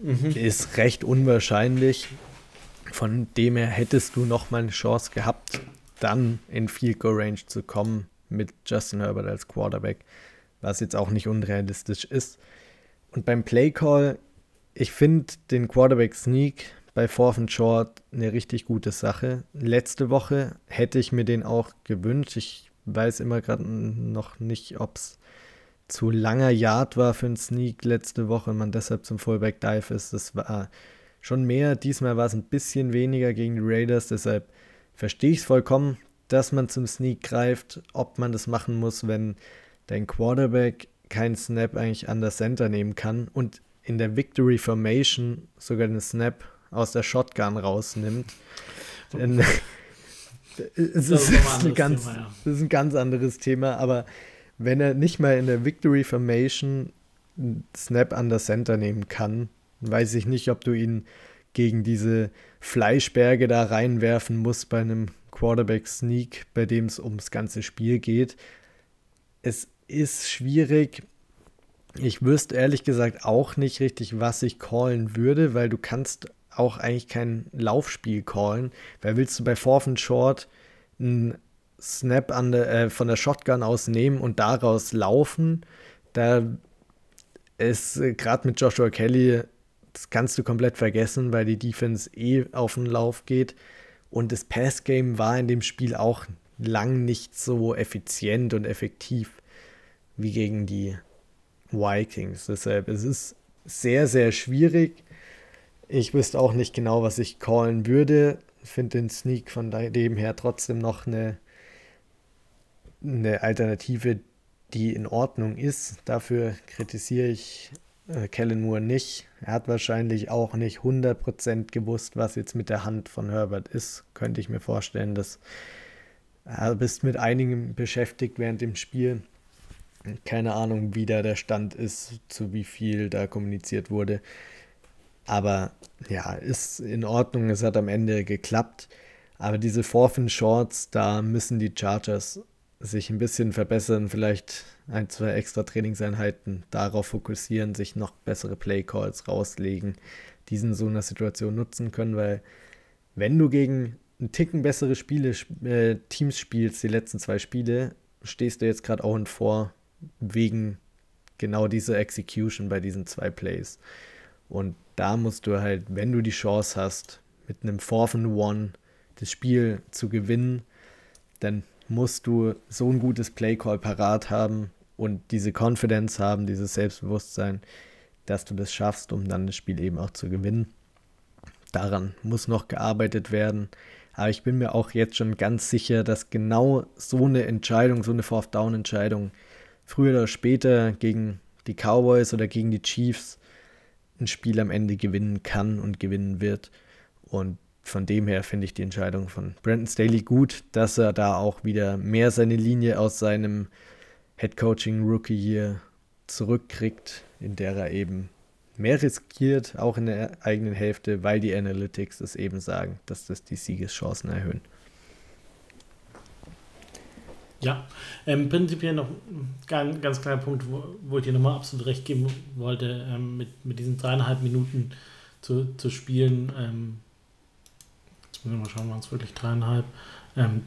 mhm. ist recht unwahrscheinlich. Von dem her hättest du nochmal eine Chance gehabt, dann in Field Goal Range zu kommen mit Justin Herbert als Quarterback, was jetzt auch nicht unrealistisch ist. Und beim Play Call, ich finde den Quarterback Sneak bei Fourth and Short eine richtig gute Sache. Letzte Woche hätte ich mir den auch gewünscht. Ich weiß immer gerade noch nicht, ob es zu langer Yard war für einen Sneak letzte Woche und man deshalb zum Fullback Dive ist. Das war schon mehr. Diesmal war es ein bisschen weniger gegen die Raiders. Deshalb verstehe ich es vollkommen, dass man zum Sneak greift. Ob man das machen muss, wenn dein Quarterback keinen Snap eigentlich an der Center nehmen kann und in der Victory Formation sogar den Snap aus der Shotgun rausnimmt. Denn es ist, ist, ein ganz, Thema, ja. das ist ein ganz anderes Thema, aber wenn er nicht mal in der Victory Formation einen Snap an der Center nehmen kann, weiß ich nicht, ob du ihn gegen diese Fleischberge da reinwerfen musst bei einem Quarterback Sneak, bei dem es ums ganze Spiel geht. Es ist schwierig. Ich wüsste ehrlich gesagt auch nicht richtig, was ich callen würde, weil du kannst auch eigentlich kein Laufspiel callen. Weil willst du bei Fourth and Short einen Snap an der, äh, von der Shotgun aus nehmen und daraus laufen. Da ist äh, gerade mit Joshua Kelly, das kannst du komplett vergessen, weil die Defense eh auf den Lauf geht. Und das Passgame war in dem Spiel auch lang nicht so effizient und effektiv wie gegen die Vikings. Deshalb es ist es sehr, sehr schwierig. Ich wüsste auch nicht genau, was ich callen würde. Finde den Sneak von dem her trotzdem noch eine eine Alternative, die in Ordnung ist. Dafür kritisiere ich äh, Kellen Moore nicht. Er hat wahrscheinlich auch nicht 100% gewusst, was jetzt mit der Hand von Herbert ist. Könnte ich mir vorstellen, dass er bist mit einigen beschäftigt während dem Spiel. Keine Ahnung, wie da der Stand ist, zu wie viel da kommuniziert wurde. Aber ja, ist in Ordnung. Es hat am Ende geklappt. Aber diese Fourth Shorts, da müssen die Chargers sich ein bisschen verbessern, vielleicht ein, zwei extra Trainingseinheiten darauf fokussieren, sich noch bessere Playcalls rauslegen, diesen so einer Situation nutzen können, weil wenn du gegen einen Ticken bessere Spiele, äh, Teams spielst, die letzten zwei Spiele, stehst du jetzt gerade auch in vor wegen genau dieser Execution bei diesen zwei Plays. Und da musst du halt, wenn du die Chance hast, mit einem Fourth and One das Spiel zu gewinnen, dann musst du so ein gutes Playcall parat haben und diese Confidence haben, dieses Selbstbewusstsein, dass du das schaffst, um dann das Spiel eben auch zu gewinnen. Daran muss noch gearbeitet werden. Aber ich bin mir auch jetzt schon ganz sicher, dass genau so eine Entscheidung, so eine Fourth-Down-Entscheidung früher oder später gegen die Cowboys oder gegen die Chiefs ein Spiel am Ende gewinnen kann und gewinnen wird. Und von dem her finde ich die Entscheidung von Brandon Staley gut, dass er da auch wieder mehr seine Linie aus seinem Head Coaching Rookie hier zurückkriegt, in der er eben mehr riskiert, auch in der eigenen Hälfte, weil die Analytics es eben sagen, dass das die Siegeschancen erhöhen. Ja, ähm, prinzipiell noch ein ganz, kleiner Punkt, wo, wo ich dir nochmal absolut recht geben wollte, ähm, mit, mit diesen dreieinhalb Minuten zu, zu spielen. Ähm, mal schauen, waren es wirklich dreieinhalb. Ähm,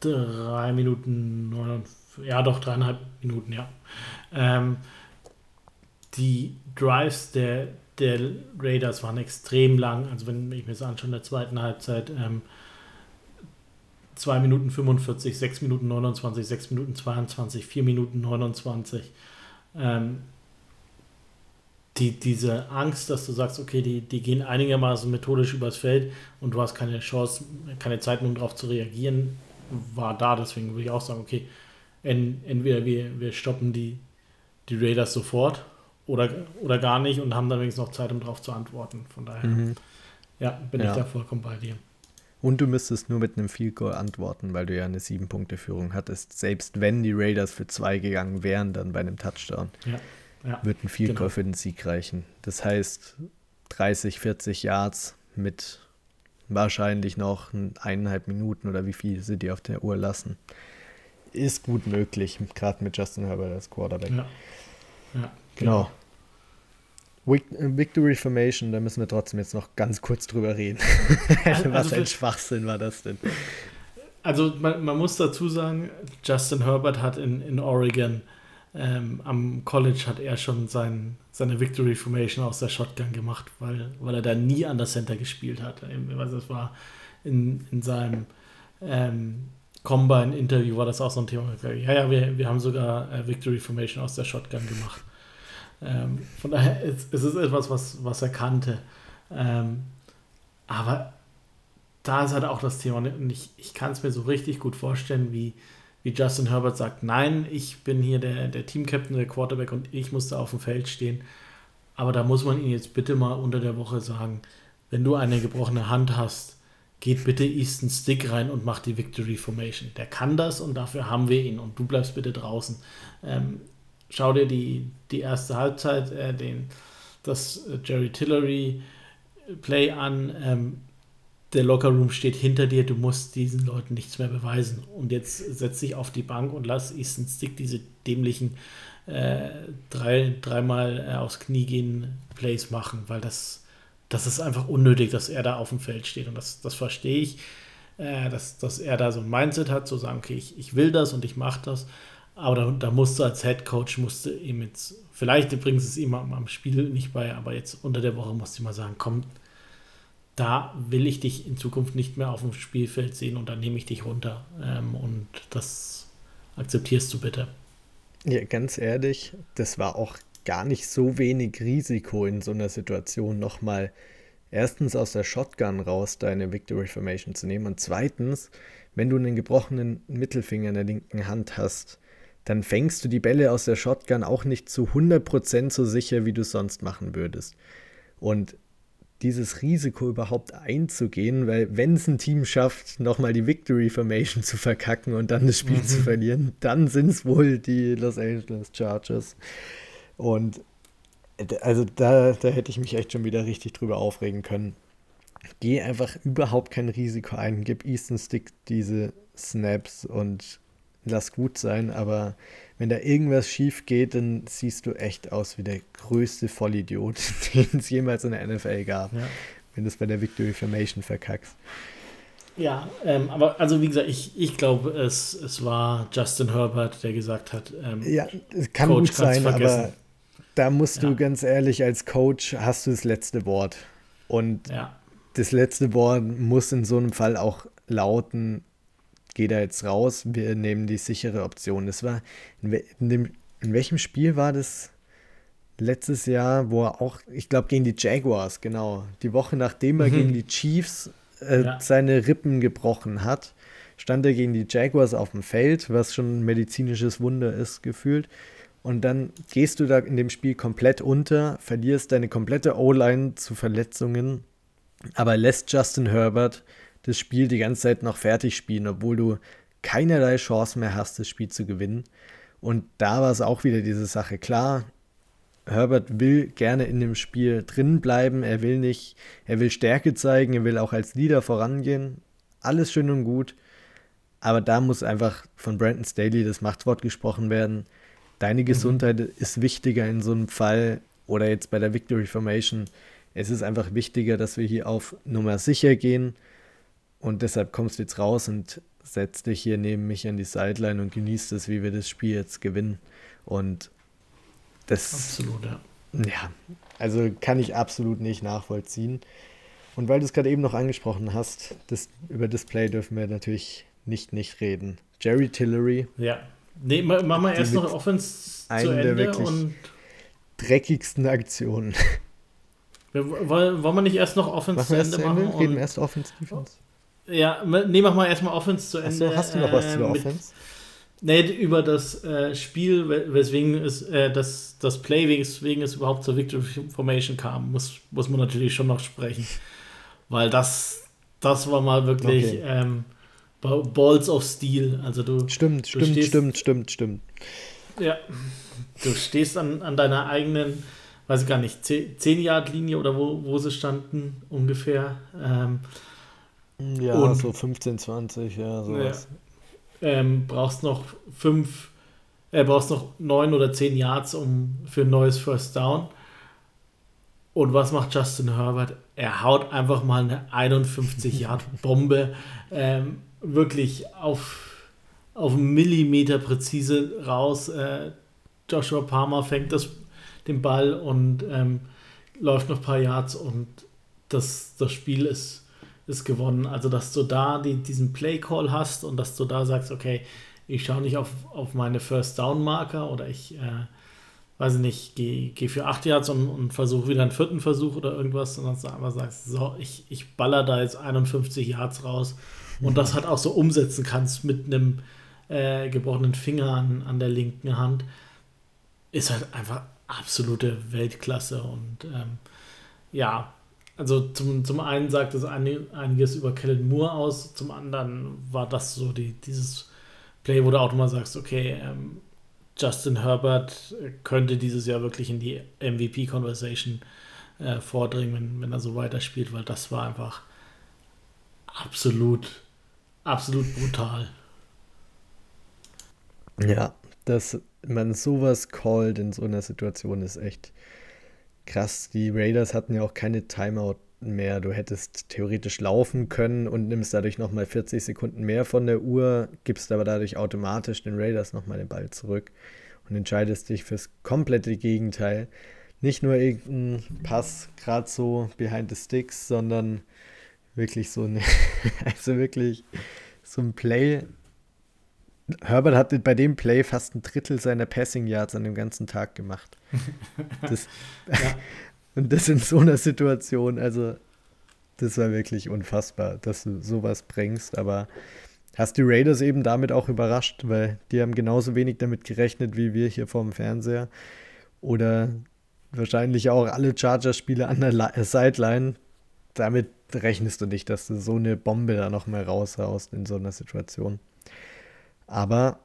drei Minuten, neun, ja doch, dreieinhalb Minuten, ja. Ähm, die Drives der, der Raiders waren extrem lang. Also wenn ich mir das anschaue in der zweiten Halbzeit, ähm, 2 Minuten 45, 6 Minuten 29, 6 Minuten 22, 4 Minuten 29. Ähm, die, diese Angst, dass du sagst, okay, die, die gehen einigermaßen methodisch übers Feld und du hast keine Chance, keine Zeit, um darauf zu reagieren, war da. Deswegen würde ich auch sagen, okay, entweder wir, wir stoppen die, die Raiders sofort oder, oder gar nicht und haben dann wenigstens noch Zeit, um darauf zu antworten. Von daher, mhm. ja, bin ja. ich da vollkommen bei dir. Und du müsstest nur mit einem Field Goal antworten, weil du ja eine sieben Punkte Führung hattest. Selbst wenn die Raiders für zwei gegangen wären, dann bei einem Touchdown, ja. Ja. wird ein Field Goal genau. für den Sieg reichen. Das heißt 30, 40 Yards mit wahrscheinlich noch eineinhalb Minuten oder wie viel sie dir auf der Uhr lassen. Ist gut möglich, gerade mit Justin Herbert als Quarterback. Ja. ja genau. genau. Victory Formation, da müssen wir trotzdem jetzt noch ganz kurz drüber reden. Also, Was ein Schwachsinn war das denn? Also man, man, muss dazu sagen, Justin Herbert hat in, in Oregon ähm, am College hat er schon sein, seine Victory Formation aus der Shotgun gemacht, weil, weil er da nie an der Center gespielt hat. Also das war in, in seinem ähm, Combine-Interview war das auch so ein Thema. Ja, ja, wir, wir haben sogar äh, Victory Formation aus der Shotgun gemacht. Ähm, von daher ist, ist es etwas, was, was er kannte. Ähm, aber da ist halt auch das Thema. Und ich, ich kann es mir so richtig gut vorstellen, wie, wie Justin Herbert sagt, nein, ich bin hier der, der Team-Captain, der Quarterback und ich muss da auf dem Feld stehen. Aber da muss man ihn jetzt bitte mal unter der Woche sagen, wenn du eine gebrochene Hand hast, geht bitte Easton Stick rein und macht die Victory Formation. Der kann das und dafür haben wir ihn und du bleibst bitte draußen. Ähm, schau dir die, die erste Halbzeit, äh, den, das Jerry Tillery Play an. Ähm, der Lockerroom steht hinter dir, du musst diesen Leuten nichts mehr beweisen. Und jetzt setz dich auf die Bank und lass Easton Stick diese dämlichen äh, drei, dreimal äh, aufs Knie gehen Plays machen, weil das, das ist einfach unnötig, dass er da auf dem Feld steht. Und das, das verstehe ich, äh, dass, dass er da so ein Mindset hat, zu sagen, okay, ich, ich will das und ich mache das. Aber da, da musst du als Head Coach, musst ihm jetzt, vielleicht bringst du es ihm am, am Spiel nicht bei, aber jetzt unter der Woche musst du mal sagen, komm, da will ich dich in Zukunft nicht mehr auf dem Spielfeld sehen und dann nehme ich dich runter. Ähm, und das akzeptierst du bitte. Ja, ganz ehrlich, das war auch gar nicht so wenig Risiko in so einer Situation nochmal erstens aus der Shotgun raus deine Victory Formation zu nehmen und zweitens, wenn du einen gebrochenen Mittelfinger in der linken Hand hast, dann fängst du die Bälle aus der Shotgun auch nicht zu 100% so sicher, wie du es sonst machen würdest. Und dieses Risiko überhaupt einzugehen, weil wenn es ein Team schafft, nochmal die Victory Formation zu verkacken und dann das Spiel mhm. zu verlieren, dann sind es wohl die Los Angeles Chargers. Und also da, da hätte ich mich echt schon wieder richtig drüber aufregen können. Geh einfach überhaupt kein Risiko ein, gib Easton Stick diese Snaps und lass gut sein, aber wenn da irgendwas schief geht, dann siehst du echt aus wie der größte Vollidiot, den es jemals in der NFL gab, ja. wenn du es bei der Victory Formation verkackst. Ja, ähm, aber also wie gesagt, ich, ich glaube, es, es war Justin Herbert, der gesagt hat, ähm, ja, es kann Coach gut sein, aber da musst ja. du ganz ehrlich, als Coach hast du das letzte Wort. Und ja. das letzte Wort muss in so einem Fall auch lauten, gehe da jetzt raus, wir nehmen die sichere Option. Das war, in, in, dem, in welchem Spiel war das letztes Jahr, wo er auch, ich glaube, gegen die Jaguars, genau, die Woche nachdem er mhm. gegen die Chiefs äh, ja. seine Rippen gebrochen hat, stand er gegen die Jaguars auf dem Feld, was schon ein medizinisches Wunder ist, gefühlt. Und dann gehst du da in dem Spiel komplett unter, verlierst deine komplette O-Line zu Verletzungen, aber lässt Justin Herbert das Spiel die ganze Zeit noch fertig spielen, obwohl du keinerlei Chance mehr hast, das Spiel zu gewinnen. Und da war es auch wieder diese Sache. Klar, Herbert will gerne in dem Spiel drin bleiben, er will nicht, er will Stärke zeigen, er will auch als Leader vorangehen. Alles schön und gut. Aber da muss einfach von Brandon Staley das Machtwort gesprochen werden. Deine mhm. Gesundheit mhm. ist wichtiger in so einem Fall oder jetzt bei der Victory Formation. Es ist einfach wichtiger, dass wir hier auf Nummer sicher gehen und deshalb kommst du jetzt raus und setzt dich hier neben mich an die Sideline und genießt es, wie wir das Spiel jetzt gewinnen. Und das. Absolut, ja. Ja, also kann ich absolut nicht nachvollziehen. Und weil du es gerade eben noch angesprochen hast, das, über Display dürfen wir natürlich nicht nicht reden. Jerry Tillery. Ja. Nee, machen wir erst noch Offense zu Ende der wirklich und dreckigsten Aktionen. Wir, wollen, wir nicht erst noch Offense zu Ende machen? Reden erst Offense Defense. Ja, nee, mach mal erstmal Offense zu Ende. Achso, hast du noch was äh, zu der Offense? Nee, über das äh, Spiel, weswegen es, äh, das, das Play, weswegen es überhaupt zur Victory Formation kam, muss, muss man natürlich schon noch sprechen. Weil das, das war mal wirklich okay. ähm, Balls of Steel. Also du, stimmt, du stimmt, stehst, stimmt, stimmt, stimmt. Ja, du stehst an, an deiner eigenen, weiß ich gar nicht, 10-Yard-Linie oder wo, wo sie standen ungefähr. Ähm, ja, und, so 15, 20, ja, sowas. Ja ähm, brauchst noch fünf, äh, brauchst noch neun oder zehn Yards um, für ein neues First Down. Und was macht Justin Herbert? Er haut einfach mal eine 51-Yard-Bombe ähm, wirklich auf, auf einen Millimeter präzise raus. Äh, Joshua Palmer fängt das, den Ball und ähm, läuft noch ein paar Yards und das, das Spiel ist ist gewonnen. Also, dass du da die, diesen Play-Call hast und dass du da sagst, okay, ich schaue nicht auf, auf meine First-Down-Marker oder ich, äh, weiß ich nicht, gehe geh für 8 Yards und, und versuche wieder einen vierten Versuch oder irgendwas, sondern dass du einfach sagst, so, ich, ich baller da jetzt 51 Yards raus. Und das halt auch so umsetzen kannst mit einem äh, gebrochenen Finger an, an der linken Hand, ist halt einfach absolute Weltklasse und ähm, ja, also zum, zum einen sagt es einiges über Kellen Moore aus, zum anderen war das so die, dieses Play, wo du auch mal sagst, okay, ähm, Justin Herbert könnte dieses Jahr wirklich in die MVP-Conversation äh, vordringen, wenn, wenn er so weiterspielt, weil das war einfach absolut, absolut brutal. Ja, dass man sowas callt in so einer Situation ist echt krass. Die Raiders hatten ja auch keine Timeout mehr. Du hättest theoretisch laufen können und nimmst dadurch nochmal 40 Sekunden mehr von der Uhr, gibst aber dadurch automatisch den Raiders nochmal den Ball zurück und entscheidest dich fürs komplette Gegenteil. Nicht nur irgendein Pass, gerade so behind the sticks, sondern wirklich so eine, also wirklich so ein Play, Herbert hat bei dem Play fast ein Drittel seiner Passing Yards an dem ganzen Tag gemacht. Das, ja. Und das in so einer Situation, also das war wirklich unfassbar, dass du sowas bringst, aber hast die Raiders eben damit auch überrascht, weil die haben genauso wenig damit gerechnet wie wir hier vorm Fernseher oder wahrscheinlich auch alle Chargers-Spieler an der Sideline. Damit rechnest du nicht, dass du so eine Bombe da noch mal raushaust in so einer Situation. Aber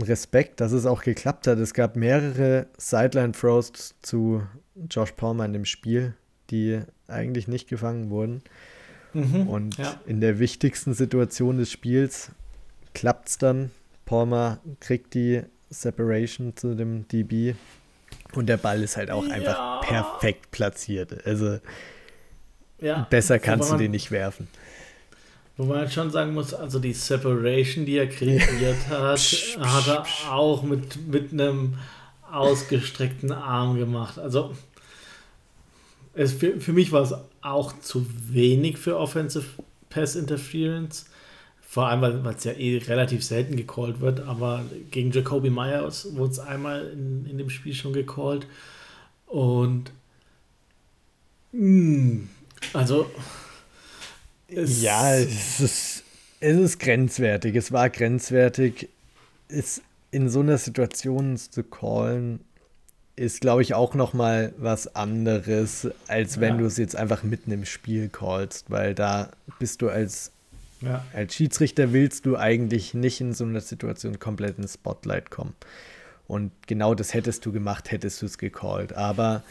Respekt, dass es auch geklappt hat. Es gab mehrere Sideline-Throws zu Josh Palmer in dem Spiel, die eigentlich nicht gefangen wurden. Mhm, und ja. in der wichtigsten Situation des Spiels klappt es dann. Palmer kriegt die Separation zu dem DB und der Ball ist halt auch ja. einfach perfekt platziert. Also ja. besser kannst du den nicht werfen. Wo man halt schon sagen muss, also die Separation, die er kreiert hat, hat er auch mit, mit einem ausgestreckten Arm gemacht. Also es, für, für mich war es auch zu wenig für Offensive Pass Interference. Vor allem, weil es ja eh relativ selten gecallt wird, aber gegen Jacoby Myers wurde es einmal in, in dem Spiel schon gecallt. Und mh, hm, also es ja, es ist, es ist grenzwertig. Es war grenzwertig. Es in so einer Situation zu callen, ist, glaube ich, auch noch mal was anderes, als wenn ja. du es jetzt einfach mitten im Spiel callst, weil da bist du als, ja. als Schiedsrichter willst du eigentlich nicht in so einer Situation komplett ins Spotlight kommen. Und genau das hättest du gemacht, hättest du es gecallt. Aber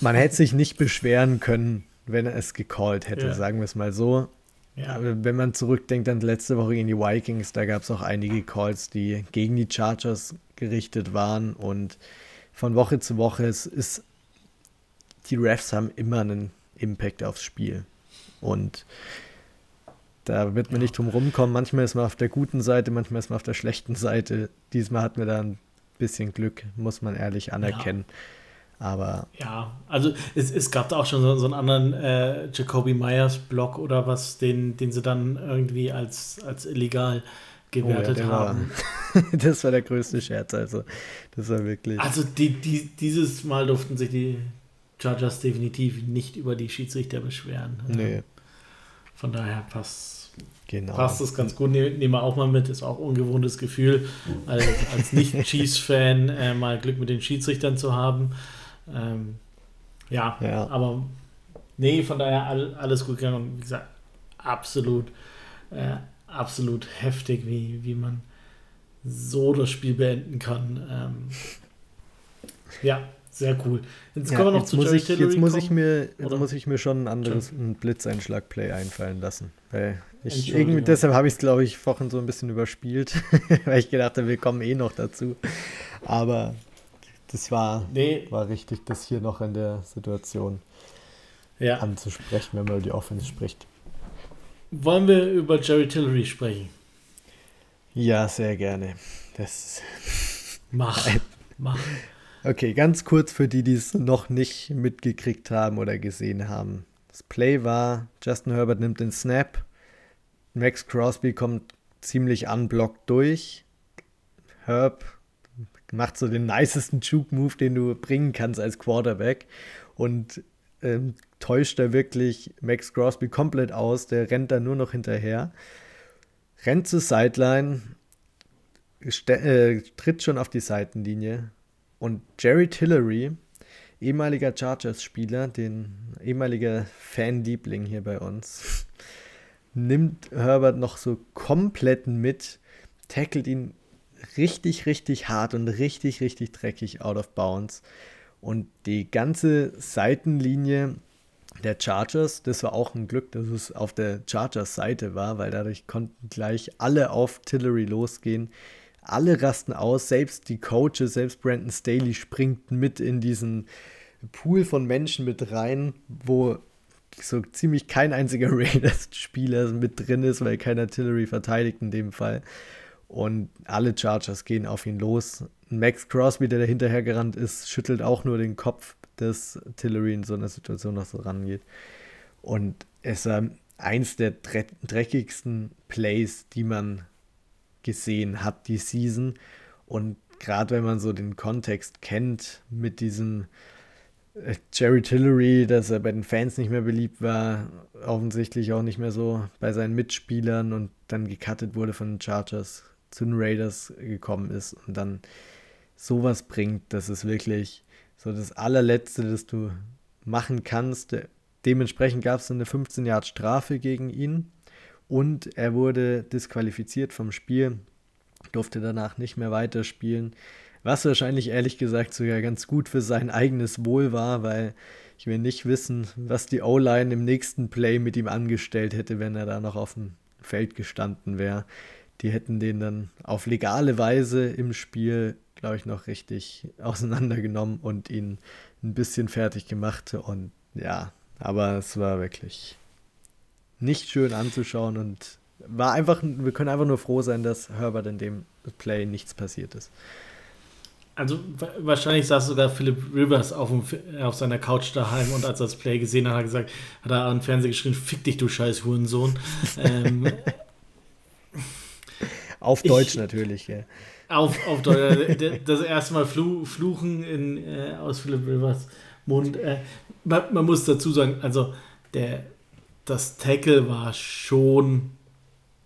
man hätte sich nicht beschweren können, wenn er es gecallt hätte, ja. sagen wir es mal so. Ja. Wenn man zurückdenkt an letzte Woche in die Vikings, da gab es auch einige Calls, die gegen die Chargers gerichtet waren und von Woche zu Woche es ist, die Refs haben immer einen Impact aufs Spiel und da wird man nicht drum rumkommen. Manchmal ist man auf der guten Seite, manchmal ist man auf der schlechten Seite. Diesmal hatten wir da ein bisschen Glück, muss man ehrlich anerkennen. Ja. Aber. Ja, also es, es gab da auch schon so, so einen anderen äh, Jacoby Myers Blog oder was, den, den sie dann irgendwie als, als illegal gewertet oh ja, haben. War, das war der größte Scherz, also das war wirklich. Also die, die, dieses Mal durften sich die Chargers definitiv nicht über die Schiedsrichter beschweren. Nee. Von daher passt genau. passt das ganz gut. Nehmen wir auch mal mit. Ist auch ein ungewohntes Gefühl, als, als Nicht-Chiefs-Fan äh, mal Glück mit den Schiedsrichtern zu haben. Ähm, ja, ja, aber nee, von daher all, alles gut gegangen. Und wie gesagt, absolut, äh, absolut heftig, wie, wie man so das Spiel beenden kann. Ähm, ja, sehr cool. Jetzt ja, kommen wir noch zu muss Jerry ich, Jetzt muss ich, mir, jetzt muss ich mir schon ein anderes ein Blitzeinschlag-Play einfallen lassen. Weil ich, irgendwie, deshalb habe ich es, glaube ich, vorhin so ein bisschen überspielt, weil ich gedacht habe, wir kommen eh noch dazu. Aber das war, nee. war richtig, das hier noch in der Situation ja. anzusprechen, wenn man über die Offense spricht. Wollen wir über Jerry Tillery sprechen? Ja, sehr gerne. Das mach, mach. Okay, ganz kurz für die, die es noch nicht mitgekriegt haben oder gesehen haben. Das Play war, Justin Herbert nimmt den Snap, Max Crosby kommt ziemlich unblockt durch. Herb macht so den nicesten Juke-Move, den du bringen kannst als Quarterback und ähm, täuscht da wirklich Max Crosby komplett aus. Der rennt da nur noch hinterher rennt zur Sideline, äh, tritt schon auf die Seitenlinie und Jerry Tillery, ehemaliger Chargers-Spieler, den ehemaliger Fanliebling hier bei uns, nimmt Herbert noch so komplett mit, tackelt ihn richtig, richtig hart und richtig, richtig dreckig out of bounds. Und die ganze Seitenlinie der Chargers. Das war auch ein Glück, dass es auf der Chargers-Seite war, weil dadurch konnten gleich alle auf Tillery losgehen. Alle rasten aus, selbst die Coaches, selbst Brandon Staley springt mit in diesen Pool von Menschen mit rein, wo so ziemlich kein einziger Raiders-Spieler mit drin ist, weil keiner Tillery verteidigt in dem Fall. Und alle Chargers gehen auf ihn los. Max Crosby, der da hinterher gerannt ist, schüttelt auch nur den Kopf, dass Tillery in so einer Situation noch so rangeht. Und es war eins der dreckigsten Plays, die man gesehen hat, die Season. Und gerade wenn man so den Kontext kennt mit diesem äh, Jerry Tillery, dass er bei den Fans nicht mehr beliebt war, offensichtlich auch nicht mehr so bei seinen Mitspielern und dann gecuttet wurde von den Chargers zu den Raiders gekommen ist und dann sowas bringt, das ist wirklich so das allerletzte, das du machen kannst. Dementsprechend gab es eine 15 Jahre Strafe gegen ihn und er wurde disqualifiziert vom Spiel, durfte danach nicht mehr weiterspielen. Was wahrscheinlich ehrlich gesagt sogar ganz gut für sein eigenes Wohl war, weil ich will nicht wissen, was die O-Line im nächsten Play mit ihm angestellt hätte, wenn er da noch auf dem Feld gestanden wäre. Die hätten den dann auf legale Weise im Spiel glaube ich, noch richtig auseinandergenommen und ihn ein bisschen fertig gemacht. Und ja, aber es war wirklich nicht schön anzuschauen und war einfach, wir können einfach nur froh sein, dass Herbert in dem Play nichts passiert ist. Also wahrscheinlich saß sogar Philip Rivers auf, dem, auf seiner Couch daheim und als er das Play gesehen hat, hat er gesagt, hat er an den Fernseher geschrien, fick dich, du scheiß Hurensohn. ähm, auf Deutsch ich, natürlich, ja. Auf, auf Deutsch. das erste Mal Flu, Fluchen in, äh, aus Philip Rivers Mund. Äh, man, man, muss dazu sagen, also der, das Tackle war schon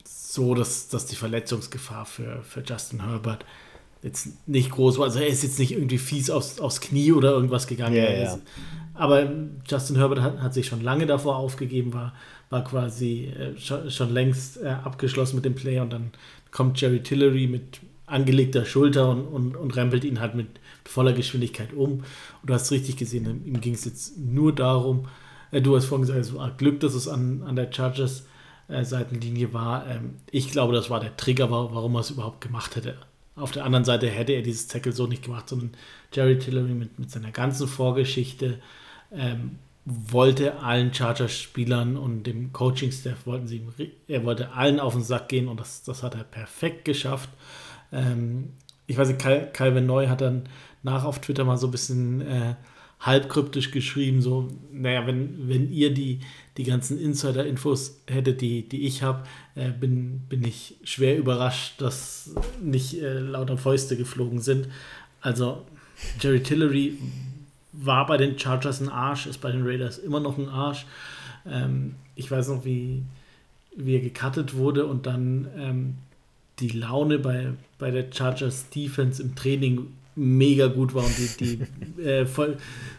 so, dass, dass die Verletzungsgefahr für, für Justin Herbert jetzt nicht groß war. Also er ist jetzt nicht irgendwie fies aufs, aufs Knie oder irgendwas gegangen. Yeah, yeah. Aber Justin Herbert hat, hat sich schon lange davor aufgegeben, war, war quasi äh, schon, schon, längst äh, abgeschlossen mit dem Play und dann kommt Jerry Tillery mit angelegter Schulter und, und, und rempelt ihn halt mit voller Geschwindigkeit um. Und du hast richtig gesehen, ihm ging es jetzt nur darum, äh, du hast vorhin gesagt, es war Glück, dass es an, an der Chargers äh, Seitenlinie war. Ähm, ich glaube, das war der Trigger, warum er es überhaupt gemacht hätte. Auf der anderen Seite hätte er dieses Tackle so nicht gemacht, sondern Jerry Tillery mit, mit seiner ganzen Vorgeschichte ähm, wollte allen Chargers-Spielern und dem Coaching-Staff, wollten sie, er wollte allen auf den Sack gehen und das, das hat er perfekt geschafft. Ähm, ich weiß nicht, Calvin Neu hat dann nach auf Twitter mal so ein bisschen äh, halb kryptisch geschrieben, so, naja, wenn, wenn ihr die, die ganzen Insider-Infos hättet, die, die ich habe, äh, bin, bin ich schwer überrascht, dass nicht äh, lauter Fäuste geflogen sind. Also Jerry Tillery war bei den Chargers ein Arsch, ist bei den Raiders immer noch ein Arsch. Ähm, ich weiß noch, wie, wie er gecuttet wurde und dann ähm, die Laune bei, bei der Chargers Defense im Training mega gut war und die, die äh, voll,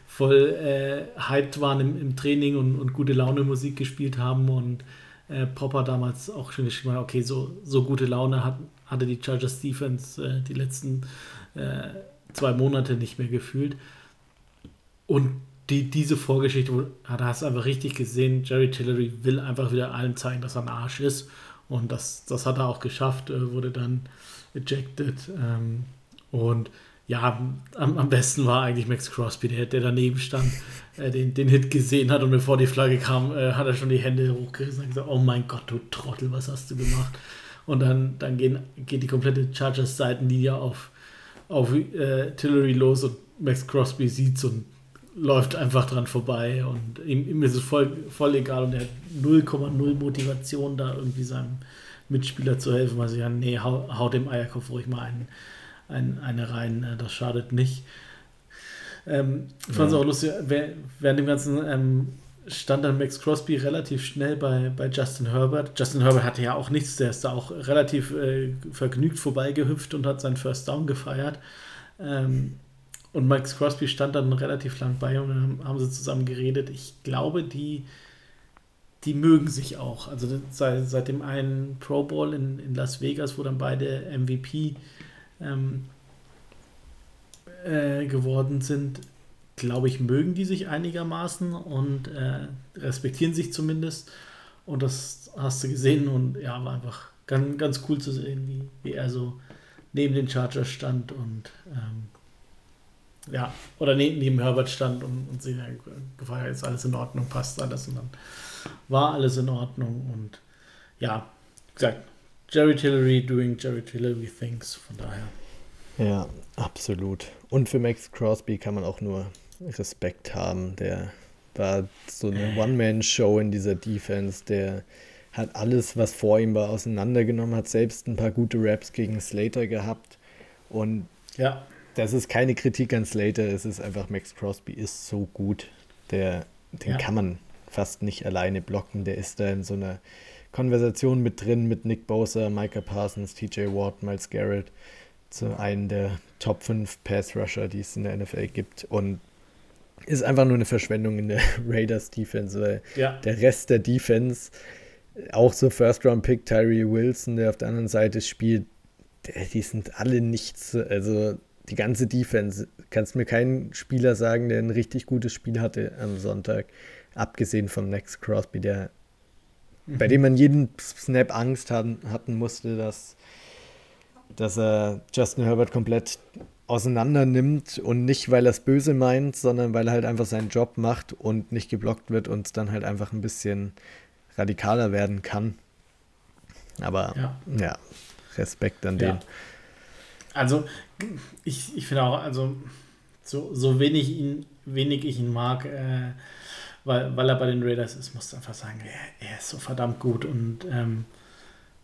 voll äh, hyped waren im, im Training und, und gute Laune Musik gespielt haben und äh, Popper damals auch schon geschrieben hat, okay, so, so gute Laune hat, hatte die Chargers Defense äh, die letzten äh, zwei Monate nicht mehr gefühlt. Und die, diese Vorgeschichte, wo, da hast du einfach richtig gesehen, Jerry Tillery will einfach wieder allen zeigen, dass er ein Arsch ist. Und das, das hat er auch geschafft, äh, wurde dann ejected. Ähm, und ja, am, am besten war eigentlich Max Crosby, der, der daneben stand, äh, den, den Hit gesehen hat und bevor die Flagge kam, äh, hat er schon die Hände hochgerissen und gesagt, oh mein Gott, du Trottel, was hast du gemacht? Und dann, dann gehen, geht die komplette Chargers-Seitenlinie auf, auf äh, Tillery los und Max Crosby sieht's und läuft einfach dran vorbei und ihm, ihm ist es voll, voll egal und er hat 0,0 Motivation da irgendwie seinem Mitspieler zu helfen, weil sie ja, nee, hau, haut dem Eierkopf ruhig mal einen, einen, eine rein, äh, das schadet nicht. Ähm, ich fand es ja. auch lustig, während dem ganzen ähm, stand dann Max Crosby relativ schnell bei, bei Justin Herbert. Justin Herbert hatte ja auch nichts, der ist da auch relativ äh, vergnügt vorbeigehüpft und hat seinen First Down gefeiert. Ähm, und Max Crosby stand dann relativ lang bei und dann haben sie zusammen geredet. Ich glaube, die, die mögen sich auch. Also seit, seit dem einen Pro Bowl in, in Las Vegas, wo dann beide MVP ähm, äh, geworden sind, glaube ich, mögen die sich einigermaßen und äh, respektieren sich zumindest. Und das hast du gesehen und ja, war einfach ganz, ganz cool zu sehen, wie, wie er so neben den Chargers stand und ähm, ja, oder neben, neben Herbert stand und, und sie gefragt hat, ist alles in Ordnung, passt alles und dann war alles in Ordnung und ja, gesagt, Jerry Tillery doing Jerry Tillery things, von daher. Ja, absolut. Und für Max Crosby kann man auch nur Respekt haben. Der war so eine One-Man-Show in dieser Defense. Der hat alles, was vor ihm war, auseinandergenommen, hat selbst ein paar gute Raps gegen Slater gehabt. Und ja das ist keine Kritik an Slater, es ist einfach, Max Crosby ist so gut. Der, den ja. kann man fast nicht alleine blocken. Der ist da in so einer Konversation mit drin mit Nick Bosa, Micah Parsons, TJ Watt, Miles Garrett. Zu einem der Top 5 Pass-Rusher, die es in der NFL gibt. Und ist einfach nur eine Verschwendung in der Raiders Defense, weil ja. der Rest der Defense, auch so First-Round-Pick Tyree Wilson, der auf der anderen Seite spielt, die sind alle nichts. Also die ganze Defense. Kannst mir keinen Spieler sagen, der ein richtig gutes Spiel hatte am Sonntag, abgesehen von Max Crosby, der mhm. bei dem man jeden Snap Angst hatten, hatten musste, dass, dass er Justin Herbert komplett auseinander nimmt und nicht, weil er es böse meint, sondern weil er halt einfach seinen Job macht und nicht geblockt wird und dann halt einfach ein bisschen radikaler werden kann. Aber ja, ja Respekt an ja. den. Also, ich, ich finde auch, also, so, so wenig, ihn, wenig ich ihn mag, äh, weil, weil er bei den Raiders ist, muss ich einfach sagen, er, er ist so verdammt gut. Und ähm,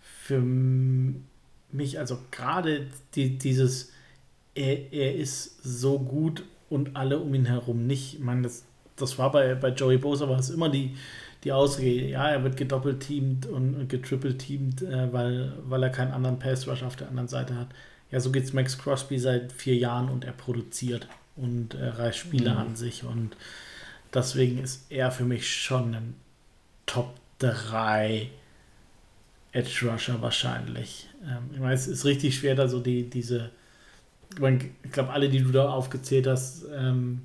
für mich, also gerade die, dieses, er, er ist so gut und alle um ihn herum nicht. Ich meine, das, das war bei, bei Joey Bosa, war es immer die, die Ausrede, ja, er wird gedoppelt-teamt und, und getrippelt-teamt, äh, weil, weil er keinen anderen Pass-Rush auf der anderen Seite hat ja, so geht es Max Crosby seit vier Jahren und er produziert und reißt Spiele mhm. an sich und deswegen ist er für mich schon ein Top 3 Edge Rusher wahrscheinlich. Ähm, ich meine, es ist richtig schwer, da so die, diese, ich glaube, alle, die du da aufgezählt hast, ähm,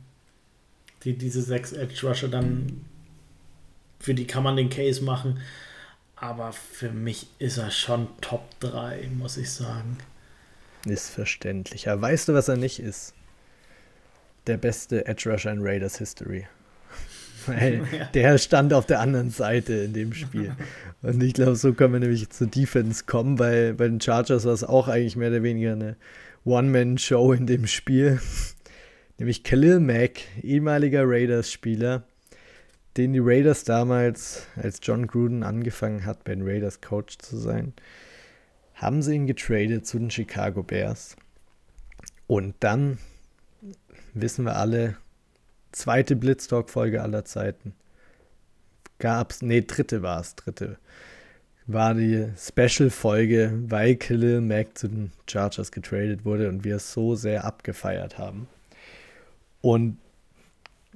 die, diese sechs Edge Rusher dann, für die kann man den Case machen. Aber für mich ist er schon Top 3, muss ich sagen. Ist verständlich. Aber weißt du, was er nicht ist? Der beste Edge Rusher in Raiders History. Weil ja. der stand auf der anderen Seite in dem Spiel. Und ich glaube, so können wir nämlich zur Defense kommen. Bei, bei den Chargers war es auch eigentlich mehr oder weniger eine One-Man-Show in dem Spiel. nämlich Khalil Mack, ehemaliger Raiders-Spieler, den die Raiders damals, als John Gruden angefangen hat, bei den Raiders Coach zu sein, haben sie ihn getradet zu den Chicago Bears. Und dann wissen wir alle, zweite Blitztalk-Folge aller Zeiten. Gab's, nee, dritte war es, dritte. war die Special-Folge, weil Khalil Mack zu den Chargers getradet wurde und wir es so sehr abgefeiert haben. Und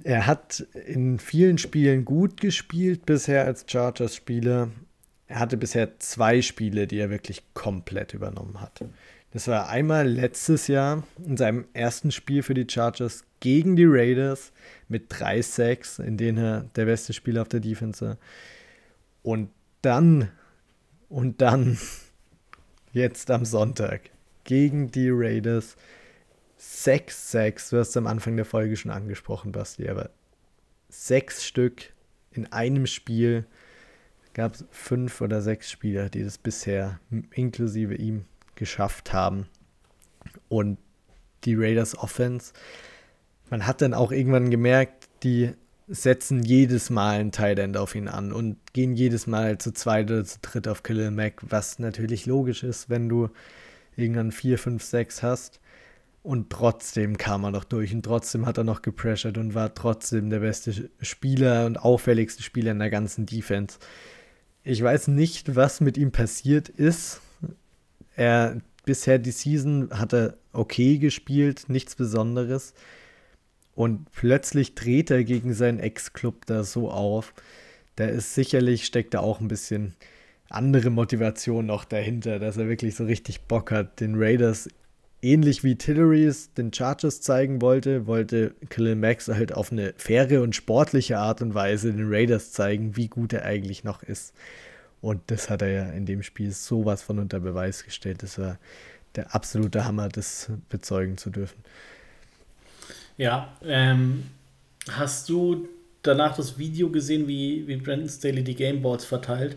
er hat in vielen Spielen gut gespielt bisher als Chargers-Spieler. Er hatte bisher zwei Spiele, die er wirklich komplett übernommen hat. Das war einmal letztes Jahr in seinem ersten Spiel für die Chargers gegen die Raiders mit 3 Sacks, in denen er der beste Spieler auf der Defense war. Und dann, und dann, jetzt am Sonntag, gegen die Raiders, 6 Sacks. Du hast es am Anfang der Folge schon angesprochen, Basti, aber sechs Stück in einem Spiel gab es fünf oder sechs Spieler, die das bisher inklusive ihm geschafft haben. Und die Raiders Offense, man hat dann auch irgendwann gemerkt, die setzen jedes Mal ein Tight End auf ihn an und gehen jedes Mal zu zweit oder zu dritt auf Khalil Mack, was natürlich logisch ist, wenn du irgendwann 4, 5, 6 hast. Und trotzdem kam er noch durch und trotzdem hat er noch gepressured und war trotzdem der beste Spieler und auffälligste Spieler in der ganzen Defense. Ich weiß nicht, was mit ihm passiert ist. Er bisher die Season hat er okay gespielt, nichts Besonderes. Und plötzlich dreht er gegen seinen Ex-Club da so auf. Da ist sicherlich, steckt da auch ein bisschen andere Motivation noch dahinter, dass er wirklich so richtig Bock hat, den Raiders ähnlich wie Tillery es den Chargers zeigen wollte, wollte Khalil Max halt auf eine faire und sportliche Art und Weise den Raiders zeigen, wie gut er eigentlich noch ist. Und das hat er ja in dem Spiel sowas von unter Beweis gestellt. Das war der absolute Hammer, das bezeugen zu dürfen. Ja, ähm, hast du danach das Video gesehen, wie, wie Brandon Staley die Gameboards verteilt?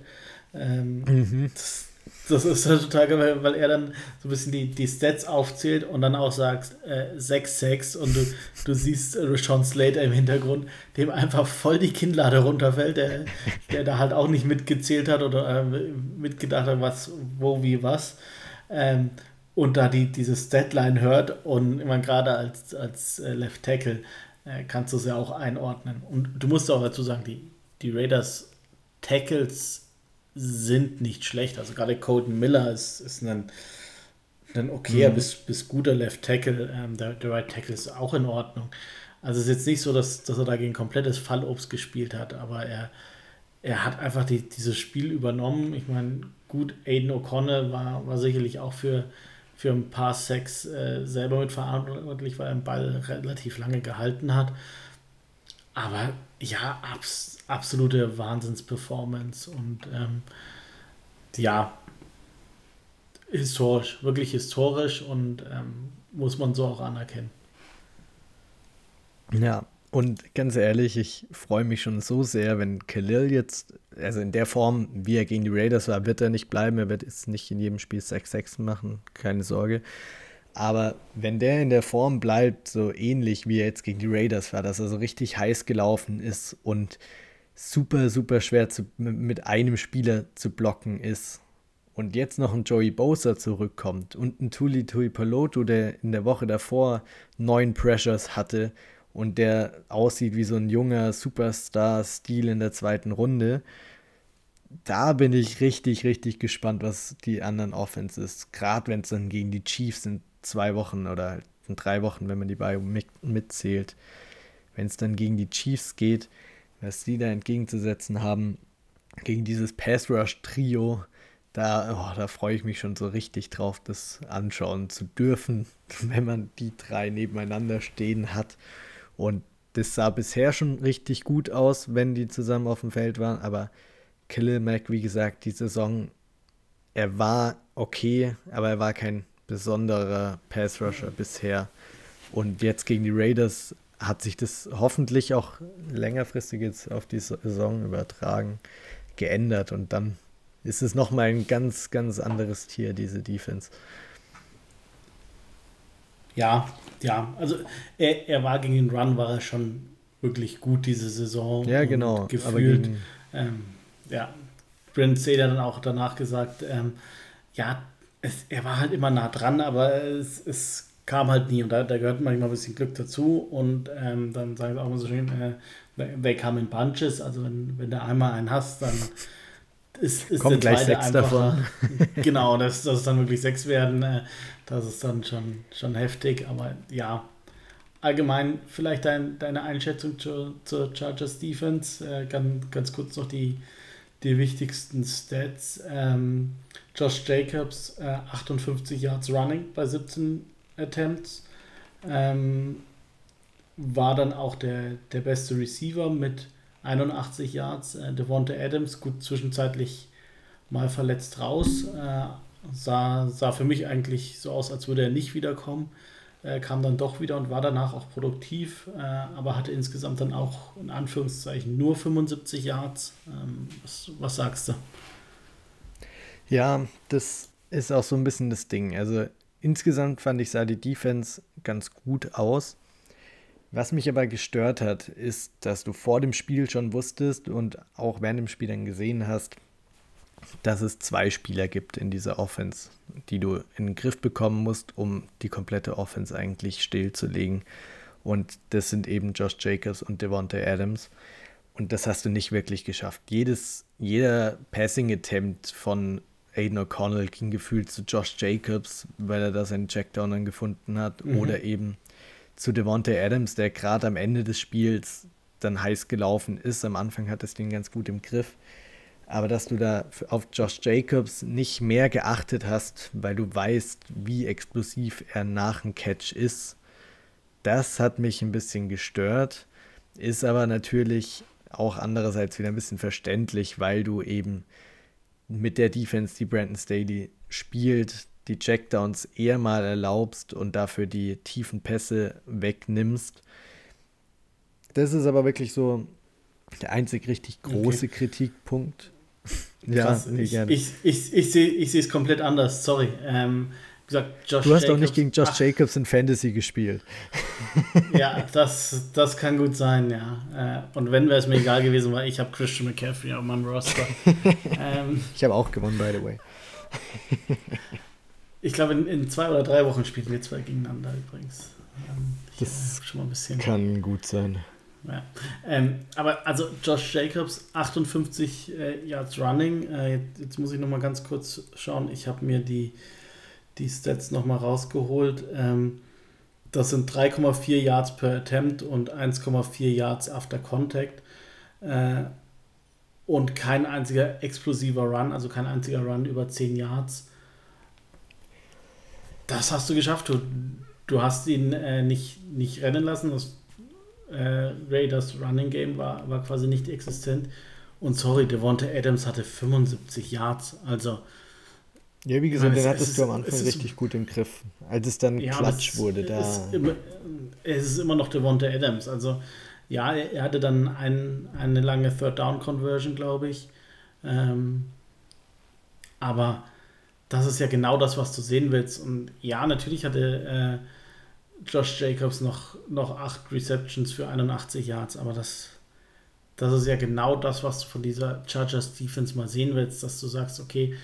Ähm, mhm. das, das, ist ja total geil, weil er dann so ein bisschen die, die Stats aufzählt und dann auch sagt äh, 6-6 und du, du siehst Sean Slater im Hintergrund, dem einfach voll die Kinnlade runterfällt, der, der da halt auch nicht mitgezählt hat oder äh, mitgedacht hat, was, wo, wie, was. Ähm, und da die, dieses Deadline hört und immer gerade als, als äh, Left Tackle äh, kannst du es ja auch einordnen. Und du musst auch dazu sagen, die, die Raiders Tackles sind nicht schlecht. Also gerade Colton Miller ist, ist ein, ein okayer mhm. bis, bis guter Left Tackle. Ähm, der, der Right Tackle ist auch in Ordnung. Also es ist jetzt nicht so, dass, dass er dagegen komplettes Fallobst gespielt hat, aber er, er hat einfach die, dieses Spiel übernommen. Ich meine, gut, Aiden O'Connell war, war sicherlich auch für, für ein paar Sacks äh, selber mitverantwortlich, weil er den Ball relativ lange gehalten hat. Aber ja, abs absolute Wahnsinnsperformance und ähm, ja, historisch, wirklich historisch und ähm, muss man so auch anerkennen. Ja, und ganz ehrlich, ich freue mich schon so sehr, wenn Khalil jetzt, also in der Form, wie er gegen die Raiders war, wird er nicht bleiben. Er wird jetzt nicht in jedem Spiel 6-6 machen, keine Sorge. Aber wenn der in der Form bleibt, so ähnlich wie er jetzt gegen die Raiders war, dass er so richtig heiß gelaufen ist und super, super schwer zu, mit einem Spieler zu blocken ist und jetzt noch ein Joey Bosa zurückkommt und ein Tuli Tui Paloto, der in der Woche davor neun Pressures hatte und der aussieht wie so ein junger Superstar-Stil in der zweiten Runde. Da bin ich richtig, richtig gespannt, was die anderen Offenses, gerade wenn es dann gegen die Chiefs in zwei Wochen oder halt in drei Wochen, wenn man die mit, mitzählt, wenn es dann gegen die Chiefs geht, was die da entgegenzusetzen haben, gegen dieses Pass-Rush-Trio, da, oh, da freue ich mich schon so richtig drauf, das anschauen zu dürfen, wenn man die drei nebeneinander stehen hat. Und das sah bisher schon richtig gut aus, wenn die zusammen auf dem Feld waren. Aber Khalil Mack, wie gesagt, die Saison, er war okay, aber er war kein besonderer Pass-Rusher bisher. Und jetzt gegen die Raiders hat sich das hoffentlich auch längerfristig jetzt auf die Saison übertragen, geändert. Und dann ist es nochmal ein ganz, ganz anderes Tier, diese Defense. Ja, ja, also er, er war gegen den Run, war er schon wirklich gut diese Saison. Ja, genau. Gefühlt, gegen... ähm, ja, Brent Seder dann auch danach gesagt, ähm, ja, es, er war halt immer nah dran, aber es, es kam halt nie und da, da gehört manchmal ein bisschen Glück dazu und ähm, dann sagen sie auch immer so schön, äh, they come in bunches, also wenn, wenn du einmal einen hast, dann ist, ist Kommt gleich sechs davon. genau, dass, dass es dann wirklich sechs werden, äh, das ist dann schon, schon heftig. Aber ja, allgemein vielleicht dein, deine Einschätzung zur, zur Chargers Defense. Äh, ganz, ganz kurz noch die, die wichtigsten Stats. Ähm, Josh Jacobs, äh, 58 Yards Running bei 17 Attempts. Ähm, war dann auch der, der beste Receiver mit 81 Yards. Äh, Devonta Adams, gut zwischenzeitlich mal verletzt raus. Äh, sah, sah für mich eigentlich so aus, als würde er nicht wiederkommen. Äh, kam dann doch wieder und war danach auch produktiv, äh, aber hatte insgesamt dann auch in Anführungszeichen nur 75 Yards. Ähm, was, was sagst du? Ja, das ist auch so ein bisschen das Ding. Also insgesamt fand ich, sah die Defense ganz gut aus. Was mich aber gestört hat, ist, dass du vor dem Spiel schon wusstest und auch während dem Spiel dann gesehen hast, dass es zwei Spieler gibt in dieser Offense, die du in den Griff bekommen musst, um die komplette Offense eigentlich stillzulegen. Und das sind eben Josh Jacobs und Devontae Adams. Und das hast du nicht wirklich geschafft. Jedes, jeder Passing Attempt von Aiden O'Connell ging gefühlt zu Josh Jacobs, weil er da seinen Checkdown dann gefunden hat. Mhm. Oder eben zu Devontae Adams, der gerade am Ende des Spiels dann heiß gelaufen ist. Am Anfang hat es den ganz gut im Griff. Aber dass du da auf Josh Jacobs nicht mehr geachtet hast, weil du weißt, wie explosiv er nach dem Catch ist, das hat mich ein bisschen gestört. Ist aber natürlich auch andererseits wieder ein bisschen verständlich, weil du eben mit der Defense, die Brandon Staley spielt, die Checkdowns eher mal erlaubst und dafür die tiefen Pässe wegnimmst. Das ist aber wirklich so der einzig richtig große okay. Kritikpunkt. Ja, ich, ich, ich, ich, sehe ich es komplett anders, sorry. Ähm, gesagt, Josh du hast Jacobs, auch nicht gegen Josh Ach, Jacobs in Fantasy gespielt. Ja, das, das kann gut sein, ja. Äh, und wenn wäre es mir egal gewesen, weil ich habe Christian McCaffrey auf meinem Roster. ähm, ich habe auch gewonnen, by the way. ich glaube, in, in, zwei oder drei Wochen spielen wir zwei gegeneinander übrigens. Ähm, das schon mal ein bisschen. Kann gut sein. Ja. Ähm, aber also Josh Jacobs, 58 äh, Yards Running. Äh, jetzt muss ich noch mal ganz kurz schauen. Ich habe mir die, die Stats noch mal rausgeholt. Ähm, das sind 3,4 Yards per Attempt und 1,4 Yards after Contact. Äh, und kein einziger explosiver Run, also kein einziger Run über 10 Yards. Das hast du geschafft. Du, du hast ihn äh, nicht, nicht rennen lassen. Das äh, Raiders Running Game war, war quasi nicht existent. Und sorry, Devonta Adams hatte 75 Yards. Also. Ja, wie gesagt, den hattest du am Anfang richtig gut im Griff. Als es dann ja, Klatsch es, wurde, da. Ist immer, es ist immer noch Devonta Adams. Also, ja, er hatte dann ein, eine lange Third Down Conversion, glaube ich. Ähm, aber das ist ja genau das, was du sehen willst. Und ja, natürlich hatte. Äh, Josh Jacobs noch, noch acht Receptions für 81 Yards, aber das, das ist ja genau das, was du von dieser Chargers Defense mal sehen willst, dass du sagst, okay,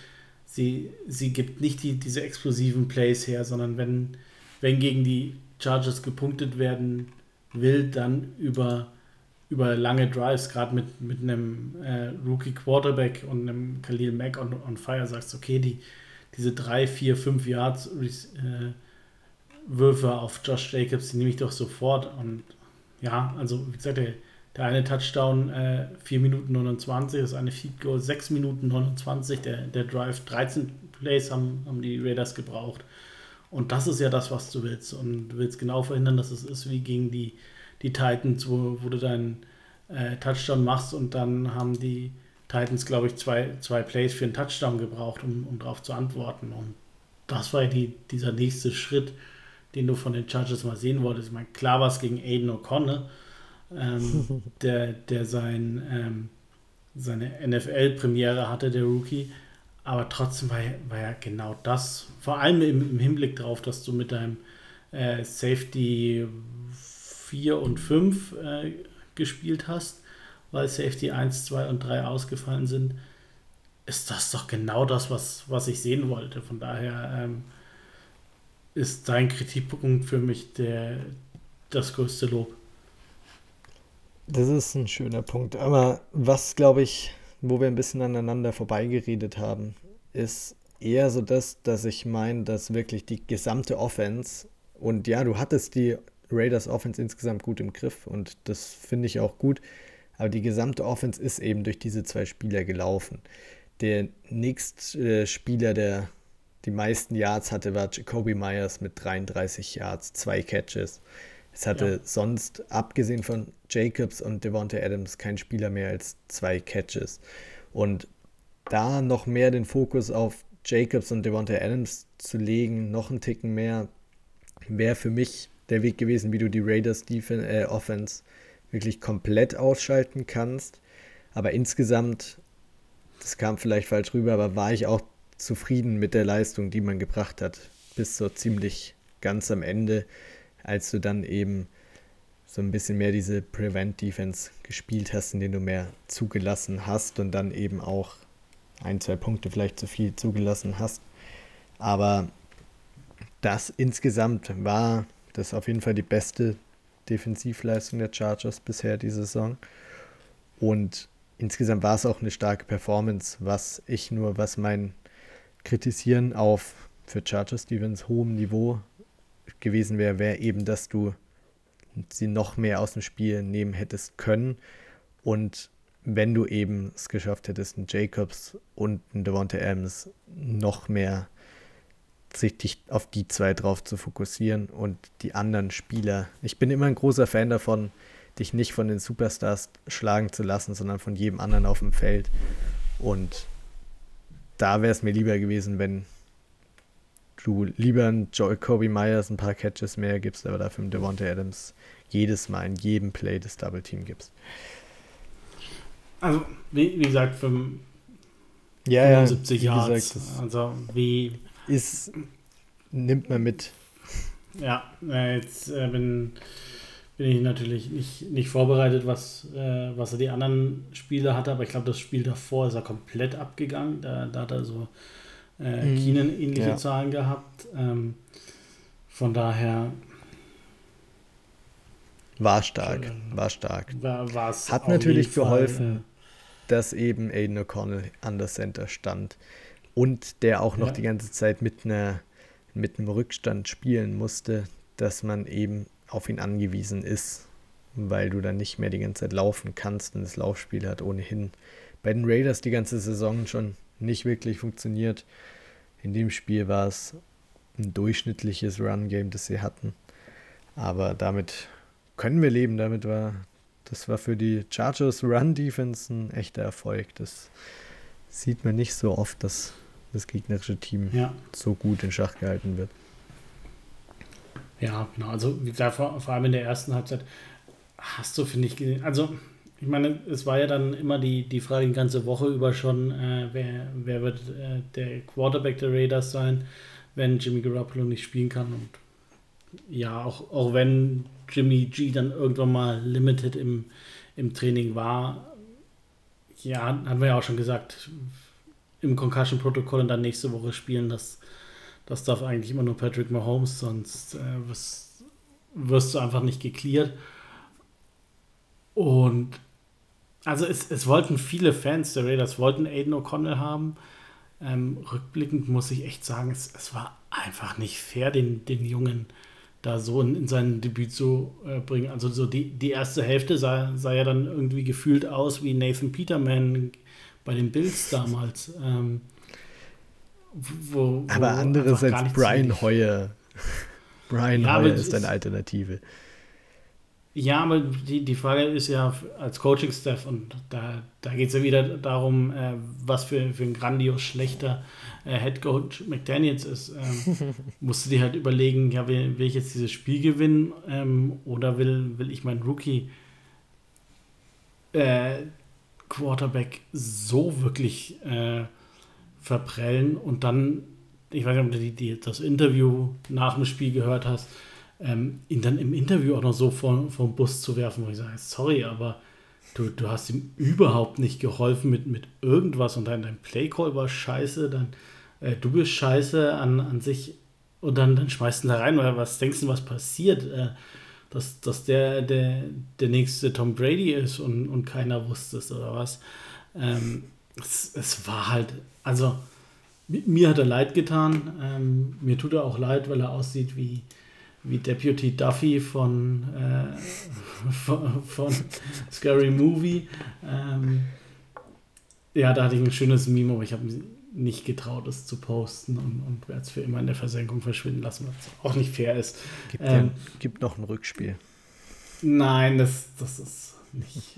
sie, sie gibt nicht die, diese explosiven Plays her, sondern wenn, wenn gegen die Chargers gepunktet werden will, dann über, über lange Drives, gerade mit, mit einem äh, Rookie Quarterback und einem Khalil Mack on, on Fire, sagst, okay, die, diese drei, vier, fünf Yards äh, Würfe auf Josh Jacobs, die nehme ich doch sofort. Und ja, also wie gesagt, der, der eine Touchdown äh, 4 Minuten 29, das eine Feed Goal 6 Minuten 29, der, der Drive 13 Plays haben, haben die Raiders gebraucht. Und das ist ja das, was du willst. Und du willst genau verhindern, dass es ist wie gegen die, die Titans, wo, wo du deinen äh, Touchdown machst und dann haben die Titans, glaube ich, zwei, zwei Plays für einen Touchdown gebraucht, um, um darauf zu antworten. Und das war ja die, dieser nächste Schritt den du von den Chargers mal sehen wolltest. Ich meine, klar war es gegen Aiden O'Connor, ähm, der, der sein, ähm, seine NFL-Premiere hatte, der Rookie. Aber trotzdem war, war ja genau das, vor allem im, im Hinblick darauf, dass du mit deinem äh, Safety 4 und 5 äh, gespielt hast, weil Safety 1, 2 und 3 ausgefallen sind, ist das doch genau das, was, was ich sehen wollte. Von daher ähm, ist dein Kritikpunkt für mich der, das größte Lob. Das ist ein schöner Punkt. Aber was, glaube ich, wo wir ein bisschen aneinander vorbeigeredet haben, ist eher so das, dass ich meine, dass wirklich die gesamte Offense und ja, du hattest die Raiders Offense insgesamt gut im Griff und das finde ich auch gut, aber die gesamte Offense ist eben durch diese zwei Spieler gelaufen. Der nächste Spieler, der die meisten Yards hatte, war Jacoby Myers mit 33 Yards, zwei Catches. Es hatte ja. sonst, abgesehen von Jacobs und Devonta Adams, kein Spieler mehr als zwei Catches. Und da noch mehr den Fokus auf Jacobs und Devonta Adams zu legen, noch einen Ticken mehr, wäre für mich der Weg gewesen, wie du die Raiders Defense, äh, Offense wirklich komplett ausschalten kannst. Aber insgesamt, das kam vielleicht falsch rüber, aber war ich auch zufrieden mit der Leistung, die man gebracht hat, bis so ziemlich ganz am Ende, als du dann eben so ein bisschen mehr diese Prevent Defense gespielt hast, in denen du mehr zugelassen hast und dann eben auch ein, zwei Punkte vielleicht zu viel zugelassen hast. Aber das insgesamt war das auf jeden Fall die beste Defensivleistung der Chargers bisher die Saison. Und insgesamt war es auch eine starke Performance, was ich nur, was mein Kritisieren auf für Chargers Stevens hohem Niveau gewesen wäre, wäre eben, dass du sie noch mehr aus dem Spiel nehmen hättest können. Und wenn du eben es geschafft hättest, einen Jacobs und einen Devonta Adams noch mehr sich dich auf die zwei drauf zu fokussieren und die anderen Spieler. Ich bin immer ein großer Fan davon, dich nicht von den Superstars schlagen zu lassen, sondern von jedem anderen auf dem Feld. Und da wäre es mir lieber gewesen, wenn du lieber einen Joey Kobe Myers ein paar Catches mehr gibst, aber dafür einen Devonta Adams jedes Mal in jedem Play das Double Team gibst. Also, wie, wie gesagt, für ja, 75 ja, Yards. Gesagt, also, wie. Ist, nimmt man mit. Ja, jetzt äh, bin, ich natürlich nicht, nicht vorbereitet, was, äh, was er die anderen Spiele hatte, aber ich glaube, das Spiel davor ist er komplett abgegangen. Da, da hat er so äh, mhm. Keenan ähnliche ja. Zahlen gehabt. Ähm, von daher. War stark, war stark. War, Hat natürlich geholfen, Fall, dass eben Aiden O'Connell an der Center stand und der auch noch ja. die ganze Zeit mit, einer, mit einem Rückstand spielen musste, dass man eben auf ihn angewiesen ist, weil du dann nicht mehr die ganze Zeit laufen kannst und das Laufspiel hat ohnehin bei den Raiders die ganze Saison schon nicht wirklich funktioniert. In dem Spiel war es ein durchschnittliches Run-Game, das sie hatten. Aber damit können wir leben. Damit war, das war für die Chargers Run-Defense ein echter Erfolg. Das sieht man nicht so oft, dass das gegnerische Team ja. so gut in Schach gehalten wird. Ja, genau. Also, wie gesagt, vor, vor allem in der ersten Halbzeit hast du, finde ich. Also, ich meine, es war ja dann immer die, die Frage die ganze Woche über schon, äh, wer, wer wird äh, der Quarterback der Raiders sein, wenn Jimmy Garoppolo nicht spielen kann. Und ja, auch, auch wenn Jimmy G dann irgendwann mal limited im, im Training war, ja, haben wir ja auch schon gesagt, im Concussion-Protokoll und dann nächste Woche spielen, das, das darf eigentlich immer nur Patrick Mahomes, sonst äh, wirst, wirst du einfach nicht geklärt. Und also es, es wollten viele Fans der Raiders, wollten Aiden O'Connell haben. Ähm, rückblickend muss ich echt sagen, es, es war einfach nicht fair, den, den Jungen da so in, in sein Debüt zu äh, bringen. Also so die, die erste Hälfte sah, sah ja dann irgendwie gefühlt aus wie Nathan Peterman bei den Bills damals. Ähm, wo, wo aber andererseits Brian Hoyer. Brian ja, Hoyer ist eine Alternative. Ja, aber die, die Frage ist ja als Coaching-Staff und da, da geht es ja wieder darum, äh, was für, für ein grandios schlechter äh, Head Coach McDaniels ist. Ähm, musst du dir halt überlegen, ja, will, will ich jetzt dieses Spiel gewinnen ähm, oder will, will ich meinen Rookie äh, Quarterback so wirklich äh, verprellen und dann, ich weiß nicht, ob du die, die, das Interview nach dem Spiel gehört hast, ähm, ihn dann im Interview auch noch so vor, vom Bus zu werfen, wo ich sage, sorry, aber du, du hast ihm überhaupt nicht geholfen mit, mit irgendwas und dein, dein Playcall war scheiße, dann äh, du bist scheiße an, an sich und dann, dann schmeißt ihn da rein, weil was denkst du, was passiert? Äh, dass, dass der, der der nächste Tom Brady ist und, und keiner wusste es oder was. Ähm, es, es war halt, also mir hat er leid getan. Ähm, mir tut er auch leid, weil er aussieht wie, wie Deputy Duffy von, äh, von, von, Scary Movie. Ähm, ja, da hatte ich ein schönes Meme, aber ich habe nicht getraut, es zu posten und, und werde es für immer in der Versenkung verschwinden lassen, was auch nicht fair ist. Gibt, ähm, gibt noch ein Rückspiel. Nein, das, das ist nicht.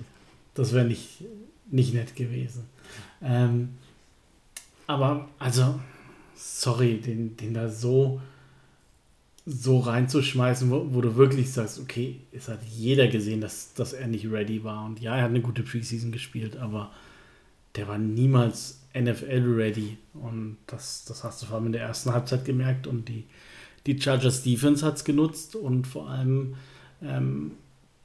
Das wäre nicht, nicht nett gewesen. Ähm, aber, also, sorry, den, den da so, so reinzuschmeißen, wo, wo, du wirklich sagst, okay, es hat jeder gesehen, dass, dass er nicht ready war. Und ja, er hat eine gute Preseason gespielt, aber der war niemals NFL-ready. Und das, das hast du vor allem in der ersten Halbzeit gemerkt. Und die, die Chargers Defense hat es genutzt und vor allem ähm,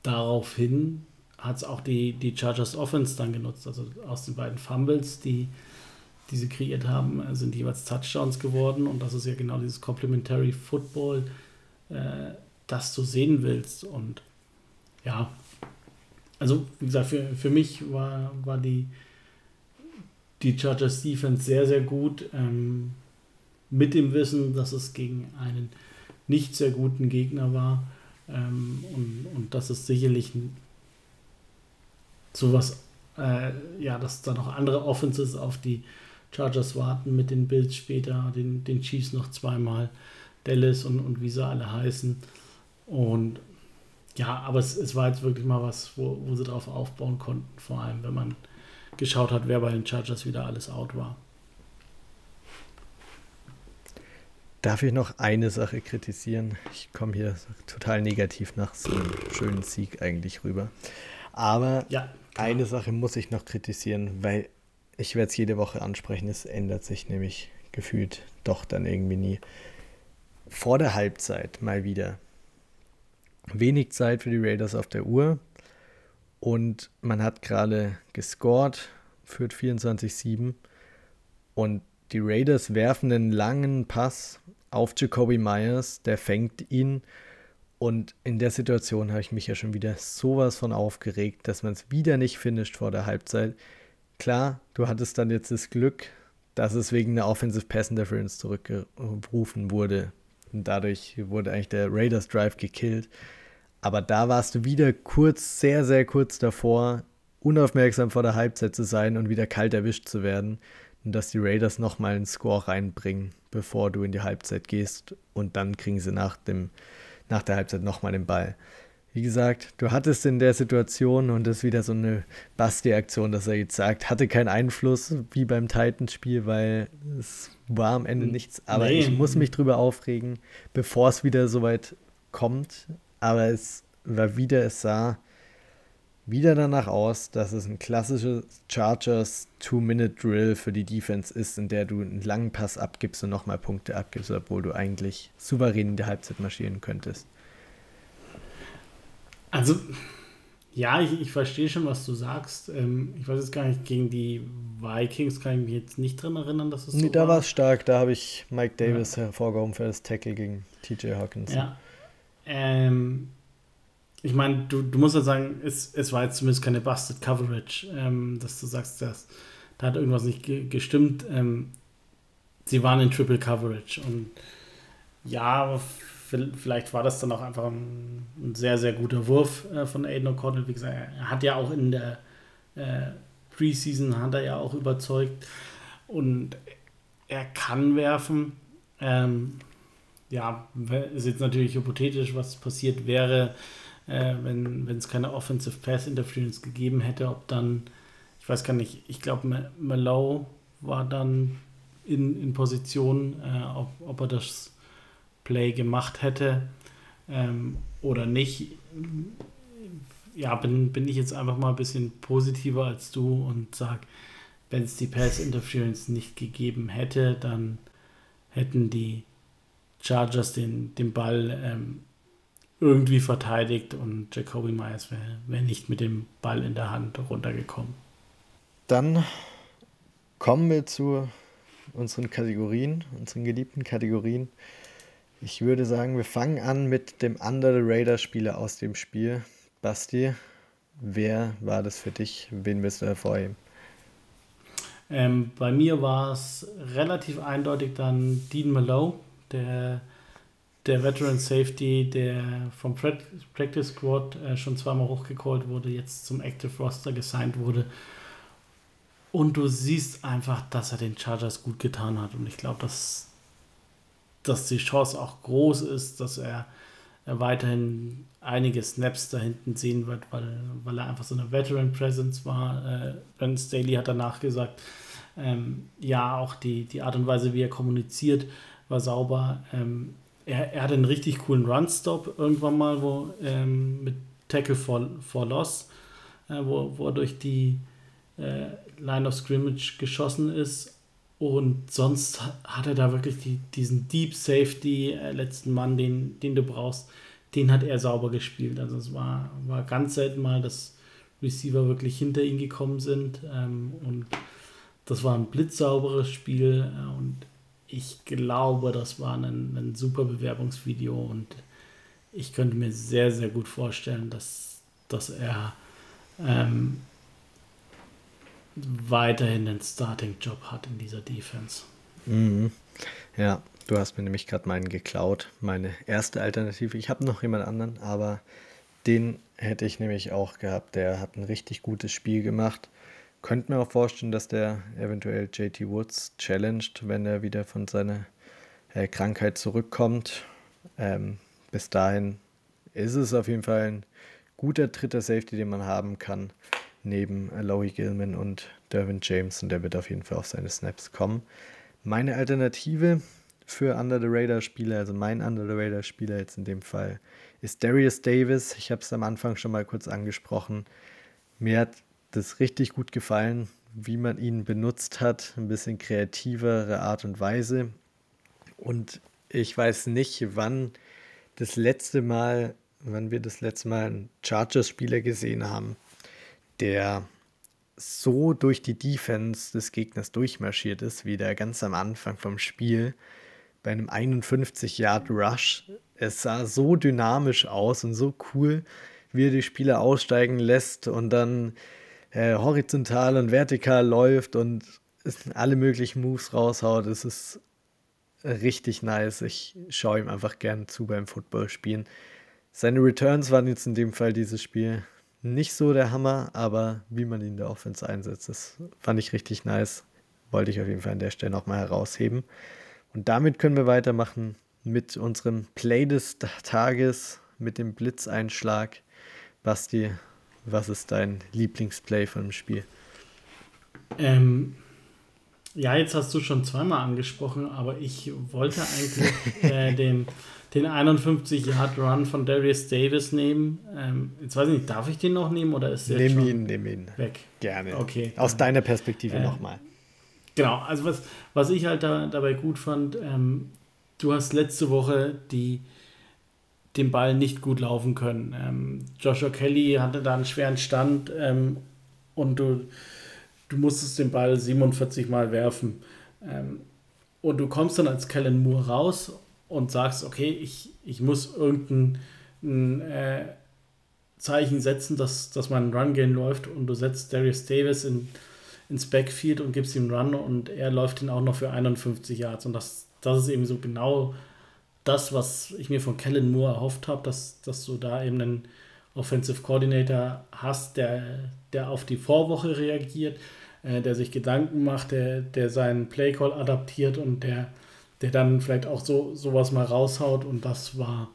daraufhin hat es auch die, die Chargers Offense dann genutzt. Also aus den beiden Fumbles, die, die sie kreiert haben, sind jeweils Touchdowns geworden. Und das ist ja genau dieses Complementary Football, äh, das du sehen willst. Und ja, also wie gesagt, für, für mich war, war die, die Chargers Defense sehr, sehr gut. Ähm, mit dem Wissen, dass es gegen einen nicht sehr guten Gegner war. Ähm, und, und das ist sicherlich sowas, äh, ja, dass da noch andere Offenses auf die Chargers warten mit den Bills später, den, den Chiefs noch zweimal, Dallas und, und wie sie alle heißen. Und ja, aber es, es war jetzt wirklich mal was, wo, wo sie drauf aufbauen konnten, vor allem wenn man geschaut hat, wer bei den Chargers wieder alles out war. Darf ich noch eine Sache kritisieren? Ich komme hier total negativ nach so einem schönen Sieg eigentlich rüber. Aber ja, eine Sache muss ich noch kritisieren, weil ich werde es jede Woche ansprechen. Es ändert sich nämlich gefühlt doch dann irgendwie nie. Vor der Halbzeit mal wieder. Wenig Zeit für die Raiders auf der Uhr. Und man hat gerade gescored, führt 24-7. Und die Raiders werfen einen langen Pass auf Jacoby Myers, der fängt ihn. Und in der Situation habe ich mich ja schon wieder sowas von aufgeregt, dass man es wieder nicht finisht vor der Halbzeit. Klar, du hattest dann jetzt das Glück, dass es wegen einer Offensive Pass Interference zurückgerufen wurde. Und dadurch wurde eigentlich der Raiders Drive gekillt. Aber da warst du wieder kurz, sehr, sehr kurz davor, unaufmerksam vor der Halbzeit zu sein und wieder kalt erwischt zu werden. Und dass die Raiders nochmal einen Score reinbringen, bevor du in die Halbzeit gehst. Und dann kriegen sie nach, dem, nach der Halbzeit nochmal den Ball. Wie gesagt, du hattest in der Situation, und das ist wieder so eine Basti-Aktion, dass er jetzt sagt, hatte keinen Einfluss wie beim Titans-Spiel, weil es war am Ende nichts. Aber nee. ich muss mich drüber aufregen, bevor es wieder so weit kommt. Aber es war wieder, es sah wieder danach aus, dass es ein klassisches Chargers Two-Minute-Drill für die Defense ist, in der du einen langen Pass abgibst und nochmal Punkte abgibst, obwohl du eigentlich souverän in die Halbzeit marschieren könntest. Also, ja, ich, ich verstehe schon, was du sagst. Ähm, ich weiß jetzt gar nicht, gegen die Vikings kann ich mich jetzt nicht dran erinnern, dass es so nee, da war es stark. Da habe ich Mike Davis ja. hervorgehoben für das Tackle gegen TJ Hawkins. Ja. Ähm, ich meine, du, du musst ja sagen, es, es war jetzt zumindest keine Busted Coverage, ähm, dass du sagst, dass, da hat irgendwas nicht ge gestimmt. Ähm, sie waren in Triple Coverage und ja, vielleicht war das dann auch einfach ein, ein sehr, sehr guter Wurf äh, von Aiden O'Connell. Wie gesagt, er hat ja auch in der äh, Preseason hat er ja auch überzeugt und er kann werfen. Ähm, ja, ist jetzt natürlich hypothetisch, was passiert wäre, äh, wenn es keine Offensive Pass Interference gegeben hätte, ob dann, ich weiß gar nicht, ich glaube, Mallow war dann in, in Position, äh, ob, ob er das Play gemacht hätte ähm, oder nicht. Ja, bin, bin ich jetzt einfach mal ein bisschen positiver als du und sage, wenn es die Pass Interference nicht gegeben hätte, dann hätten die Chargers den, den Ball ähm, irgendwie verteidigt und Jacoby Myers wäre wär nicht mit dem Ball in der Hand runtergekommen. Dann kommen wir zu unseren Kategorien, unseren geliebten Kategorien. Ich würde sagen, wir fangen an mit dem anderen Raider-Spieler aus dem Spiel. Basti, wer war das für dich? Wen willst du hervorheben? Ähm, bei mir war es relativ eindeutig dann Dean Malone, der, der Veteran Safety, der vom Practice Squad äh, schon zweimal hochgecallt wurde, jetzt zum Active Roster gesigned wurde. Und du siehst einfach, dass er den Chargers gut getan hat. Und ich glaube, dass, dass die Chance auch groß ist, dass er, er weiterhin einige Snaps da hinten sehen wird, weil, weil er einfach so eine Veteran Presence war. Äh, ben Staley hat danach gesagt, ähm, ja, auch die, die Art und Weise, wie er kommuniziert, war sauber. Ähm, er, er hatte einen richtig coolen Run-Stop irgendwann mal, wo ähm, mit Tackle for, for Loss, äh, wo, wo er durch die äh, Line of Scrimmage geschossen ist. Und sonst hat er da wirklich die, diesen Deep Safety, äh, letzten Mann, den, den du brauchst, den hat er sauber gespielt. Also es war, war ganz selten mal, dass Receiver wirklich hinter ihn gekommen sind. Ähm, und das war ein blitzsauberes Spiel. Äh, und ich glaube, das war ein, ein super Bewerbungsvideo. Und ich könnte mir sehr, sehr gut vorstellen, dass, dass er ähm, weiterhin den Starting-Job hat in dieser Defense. Mhm. Ja, du hast mir nämlich gerade meinen geklaut. Meine erste Alternative. Ich habe noch jemand anderen, aber den hätte ich nämlich auch gehabt. Der hat ein richtig gutes Spiel gemacht. Könnte mir auch vorstellen, dass der eventuell JT Woods challenged, wenn er wieder von seiner äh, Krankheit zurückkommt. Ähm, bis dahin ist es auf jeden Fall ein guter dritter Safety, den man haben kann neben Lowy Gilman und Derwin James und der wird auf jeden Fall auf seine Snaps kommen. Meine Alternative für Under the Radar Spieler, also mein Under the Radar Spieler jetzt in dem Fall, ist Darius Davis. Ich habe es am Anfang schon mal kurz angesprochen. Mir hat das richtig gut gefallen, wie man ihn benutzt hat. Ein bisschen kreativere Art und Weise. Und ich weiß nicht, wann das letzte Mal, wann wir das letzte Mal einen Chargers-Spieler gesehen haben, der so durch die Defense des Gegners durchmarschiert ist, wie der ganz am Anfang vom Spiel bei einem 51-Yard-Rush. Es sah so dynamisch aus und so cool, wie er die Spieler aussteigen lässt und dann äh, horizontal und vertikal läuft und alle möglichen Moves raushaut. Es ist richtig nice. Ich schaue ihm einfach gerne zu beim Football spielen. Seine Returns waren jetzt in dem Fall dieses Spiel nicht so der Hammer, aber wie man ihn in der Offense einsetzt, das fand ich richtig nice. Wollte ich auf jeden Fall an der Stelle nochmal herausheben. Und damit können wir weitermachen mit unserem Play des Tages, mit dem Blitzeinschlag. Basti, was ist dein Lieblingsplay von dem Spiel? Ähm, ja, jetzt hast du schon zweimal angesprochen, aber ich wollte eigentlich äh, den den 51-Yard-Run von Darius Davis nehmen. Ähm, jetzt weiß ich nicht, darf ich den noch nehmen oder ist der Nimm ihn, nimm ihn. Weg. Gerne. Okay. Aus deiner Perspektive äh, nochmal. Genau, also was, was ich halt da, dabei gut fand, ähm, du hast letzte Woche die, den Ball nicht gut laufen können. Ähm, Joshua Kelly hatte da einen schweren Stand ähm, und du, du musstest den Ball 47 Mal werfen. Ähm, und du kommst dann als Kellen Moore raus und sagst, okay, ich, ich muss irgendein äh, Zeichen setzen, dass, dass mein Run-Game läuft und du setzt Darius Davis in, ins Backfield und gibst ihm Run und er läuft ihn auch noch für 51 Yards. Und das, das ist eben so genau das, was ich mir von Kellen Moore erhofft habe, dass, dass du da eben einen Offensive Coordinator hast, der, der auf die Vorwoche reagiert, äh, der sich Gedanken macht, der, der seinen Playcall adaptiert und der der dann vielleicht auch so sowas mal raushaut und das war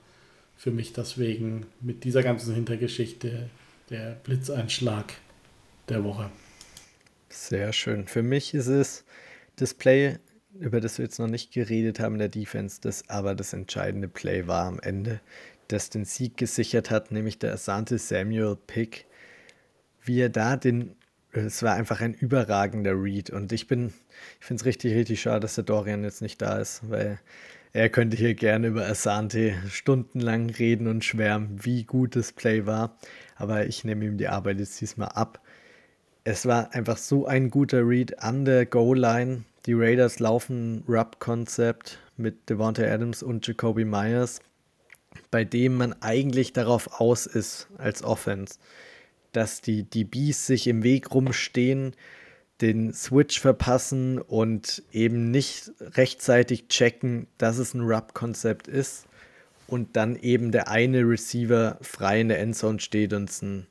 für mich deswegen mit dieser ganzen Hintergeschichte der Blitzeinschlag der Woche. Sehr schön. Für mich ist es das Play, über das wir jetzt noch nicht geredet haben, der Defense, das aber das entscheidende Play war am Ende, das den Sieg gesichert hat, nämlich der Asante Samuel Pick. Wie er da den es war einfach ein überragender Read. Und ich bin, ich finde es richtig, richtig schade, dass der Dorian jetzt nicht da ist, weil er könnte hier gerne über Asante stundenlang reden und schwärmen, wie gut das Play war. Aber ich nehme ihm die Arbeit jetzt diesmal ab. Es war einfach so ein guter Read an der Goal-Line. Die Raiders laufen Rub-Konzept mit Devontae Adams und Jacoby Myers, bei dem man eigentlich darauf aus ist als Offense dass die DBs sich im Weg rumstehen, den Switch verpassen und eben nicht rechtzeitig checken, dass es ein Rub-Konzept ist und dann eben der eine Receiver frei in der Endzone steht und es ein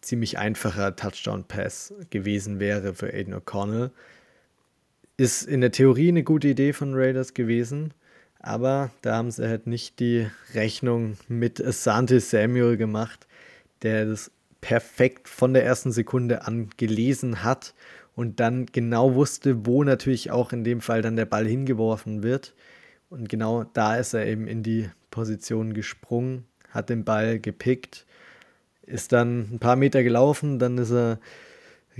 ziemlich einfacher Touchdown-Pass gewesen wäre für Aiden O'Connell. Ist in der Theorie eine gute Idee von Raiders gewesen, aber da haben sie halt nicht die Rechnung mit Asante Samuel gemacht, der das perfekt von der ersten Sekunde an gelesen hat und dann genau wusste, wo natürlich auch in dem Fall dann der Ball hingeworfen wird. Und genau da ist er eben in die Position gesprungen, hat den Ball gepickt, ist dann ein paar Meter gelaufen, dann ist er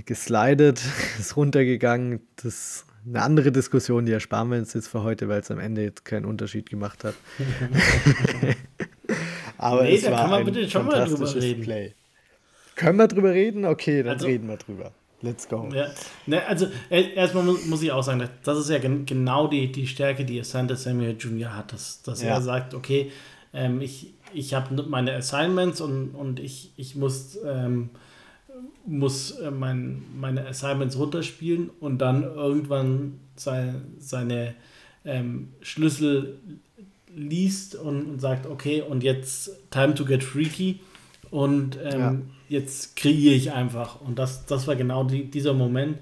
geslidet, ist runtergegangen. Das eine andere Diskussion, die ersparen wir uns jetzt für heute, weil es am Ende jetzt keinen Unterschied gemacht hat. Aber nee, es da war kann man bitte schon mal drüber reden. Play. Können wir drüber reden? Okay, dann also, reden wir drüber. Let's go. Ja, ne, also erstmal muss, muss, ich auch sagen, das ist ja gen genau die, die Stärke, die Santa Samuel Jr. hat, dass, dass ja. er sagt, okay, ähm, ich, ich habe meine Assignments und, und ich, ich muss, ähm, muss äh, mein, meine Assignments runterspielen und dann irgendwann sein, seine ähm, Schlüssel liest und, und, sagt, okay, und jetzt time to get freaky und ähm, ja. jetzt kreiere ich einfach. Und das, das war genau die, dieser Moment,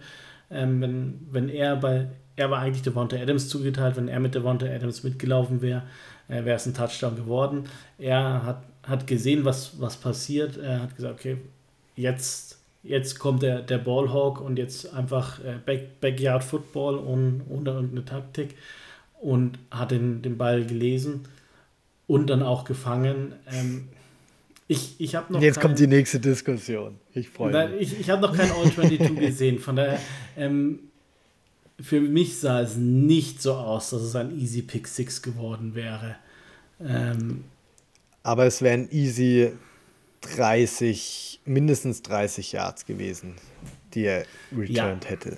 ähm, wenn, wenn er bei, er war eigentlich Devonta Adams zugeteilt, wenn er mit Devonta Adams mitgelaufen wäre, äh, wäre es ein Touchdown geworden. Er hat, hat gesehen, was, was passiert. Er hat gesagt, okay, jetzt, jetzt kommt der, der Ballhawk und jetzt einfach äh, Back, Backyard Football und, ohne irgendeine Taktik und hat den, den Ball gelesen und dann auch gefangen. Ähm, ich, ich noch Jetzt kein, kommt die nächste Diskussion. Ich freue mich. Ich, ich habe noch kein All-22 gesehen. Von daher, ähm, für mich sah es nicht so aus, dass es ein Easy Pick 6 geworden wäre. Ähm, Aber es wären easy 30, mindestens 30 Yards gewesen, die er returned ja. hätte.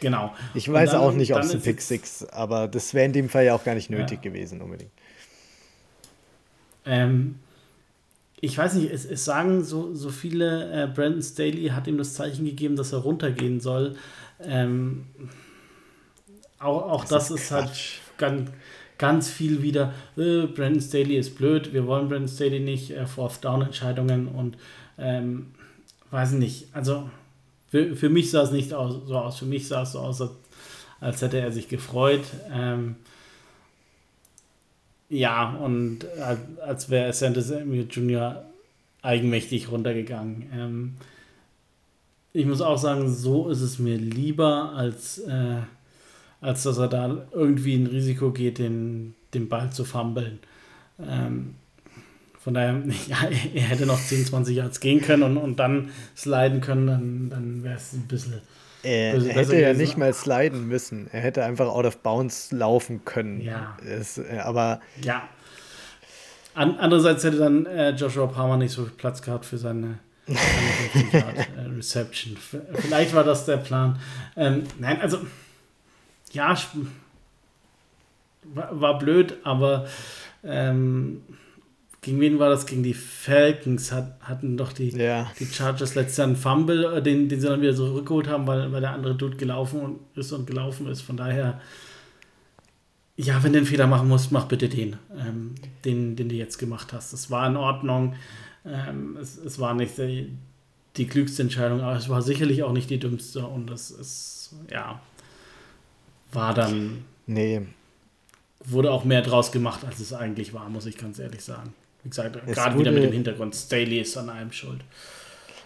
Genau. Ich weiß dann, auch nicht, ob es ein Pick 6, aber das wäre in dem Fall ja auch gar nicht nötig ja. gewesen unbedingt. Ähm, ich weiß nicht, es, es sagen so, so viele, äh, Brandon Staley hat ihm das Zeichen gegeben, dass er runtergehen soll. Ähm, auch auch das, das ist, ist halt ganz, ganz viel wieder, äh, Brandon Staley ist blöd, wir wollen Brandon Staley nicht, äh, Fourth-Down-Entscheidungen und ähm, weiß nicht, also für, für mich sah es nicht aus, so aus, für mich sah es so aus, als, hätte er sich gefreut. Ähm, ja, und als, als wäre Santa Samuel Jr. eigenmächtig runtergegangen. Ähm, ich muss auch sagen, so ist es mir lieber, als, äh, als dass er da irgendwie ein Risiko geht, den, den Ball zu fummeln. Ähm, von daher, ja, er hätte noch 10, 20 Yards gehen können und, und dann sliden können, dann, dann wäre es ein bisschen er, er hätte ja nicht mal sliden müssen. Er hätte einfach out of bounds laufen können. Ja. Es, äh, aber. Ja. An, andererseits hätte dann äh, Joshua Palmer nicht so viel Platz gehabt für seine, seine äh, Reception. Vielleicht war das der Plan. Ähm, nein, also. Ja, war, blöd, aber. Ähm, gegen wen war das? Gegen die Falcons hat, hatten doch die, ja. die Chargers letztes Jahr einen Fumble, äh, den, den sie dann wieder zurückgeholt haben, weil, weil der andere Dude gelaufen ist und gelaufen ist. Von daher, ja, wenn du einen Fehler machen musst, mach bitte den, ähm, den, den du jetzt gemacht hast. Das war in Ordnung. Ähm, es, es war nicht die, die klügste Entscheidung, aber es war sicherlich auch nicht die dümmste und das ist, ja, war dann. Nee. Wurde auch mehr draus gemacht, als es eigentlich war, muss ich ganz ehrlich sagen. Wie gesagt, es gerade wieder mit dem Hintergrund, Staley ist an allem schuld.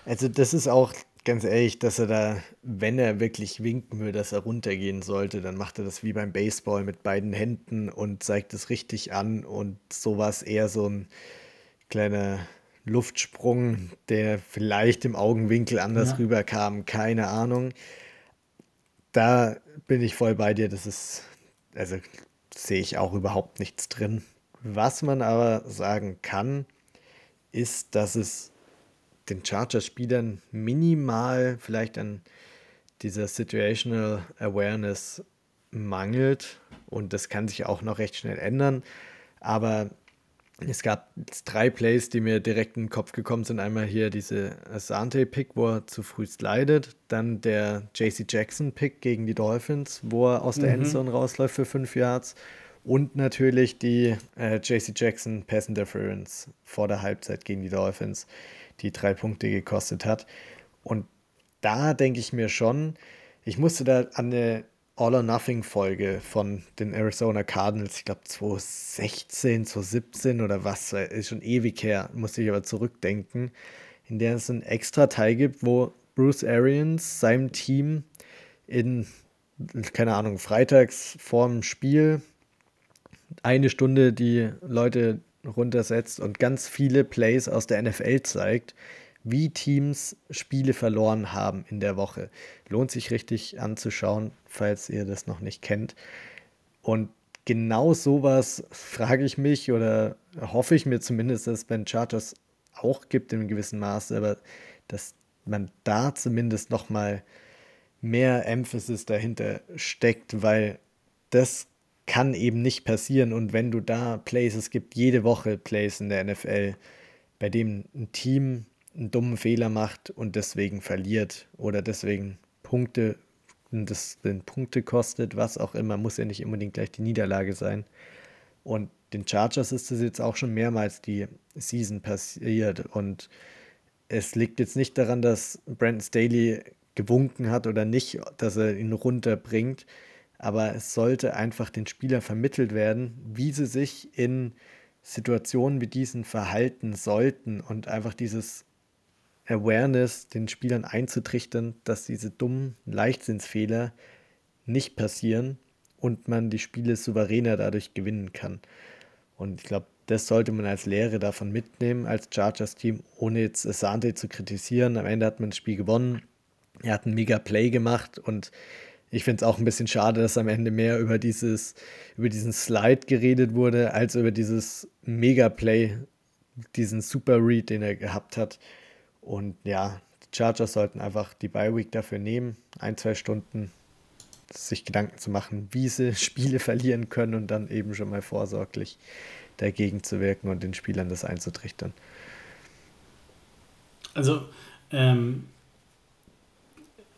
Also das ist auch ganz ehrlich, dass er da, wenn er wirklich winken will, dass er runtergehen sollte, dann macht er das wie beim Baseball mit beiden Händen und zeigt es richtig an und sowas eher so ein kleiner Luftsprung, der vielleicht im Augenwinkel anders ja. rüberkam, keine Ahnung. Da bin ich voll bei dir, das ist, also sehe ich auch überhaupt nichts drin. Was man aber sagen kann, ist, dass es den Chargers-Spielern minimal vielleicht an dieser Situational Awareness mangelt und das kann sich auch noch recht schnell ändern. Aber es gab drei Plays, die mir direkt in den Kopf gekommen sind. Einmal hier diese Asante-Pick, wo er zu früh slidet. Dann der JC Jackson-Pick gegen die Dolphins, wo er aus der mhm. Endzone rausläuft für fünf Yards. Und natürlich die äh, JC Jackson Pass Interference vor der Halbzeit gegen die Dolphins, die drei Punkte gekostet hat. Und da denke ich mir schon, ich musste da an eine All-or-Nothing-Folge von den Arizona Cardinals, ich glaube 2016, 2017 oder was, ist schon ewig her, musste ich aber zurückdenken, in der es einen extra Teil gibt, wo Bruce Arians seinem Team in, keine Ahnung, freitags vorm Spiel eine Stunde die Leute runtersetzt und ganz viele Plays aus der NFL zeigt, wie Teams Spiele verloren haben in der Woche. Lohnt sich richtig anzuschauen, falls ihr das noch nicht kennt. Und genau sowas frage ich mich oder hoffe ich mir zumindest, dass es bei den Chargers auch gibt in einem gewissen Maße, aber dass man da zumindest noch mal mehr Emphasis dahinter steckt, weil das kann eben nicht passieren. Und wenn du da Plays, es gibt jede Woche Plays in der NFL, bei dem ein Team einen dummen Fehler macht und deswegen verliert oder deswegen Punkte, das den Punkte kostet, was auch immer, muss ja nicht unbedingt gleich die Niederlage sein. Und den Chargers ist das jetzt auch schon mehrmals die Season passiert und es liegt jetzt nicht daran, dass Brandon Staley gewunken hat oder nicht, dass er ihn runterbringt, aber es sollte einfach den Spielern vermittelt werden, wie sie sich in Situationen wie diesen verhalten sollten und einfach dieses Awareness den Spielern einzutrichtern, dass diese dummen Leichtsinnsfehler nicht passieren und man die Spiele souveräner dadurch gewinnen kann. Und ich glaube, das sollte man als Lehre davon mitnehmen, als Chargers-Team, ohne jetzt Asante zu kritisieren. Am Ende hat man das Spiel gewonnen. Er hat einen mega Play gemacht und ich finde es auch ein bisschen schade, dass am Ende mehr über dieses, über diesen Slide geredet wurde, als über dieses Mega-Play, diesen Super Read, den er gehabt hat. Und ja, die Chargers sollten einfach die Bye-Week dafür nehmen, ein, zwei Stunden sich Gedanken zu machen, wie sie Spiele verlieren können und dann eben schon mal vorsorglich dagegen zu wirken und den Spielern das einzutrichtern. Also, ähm,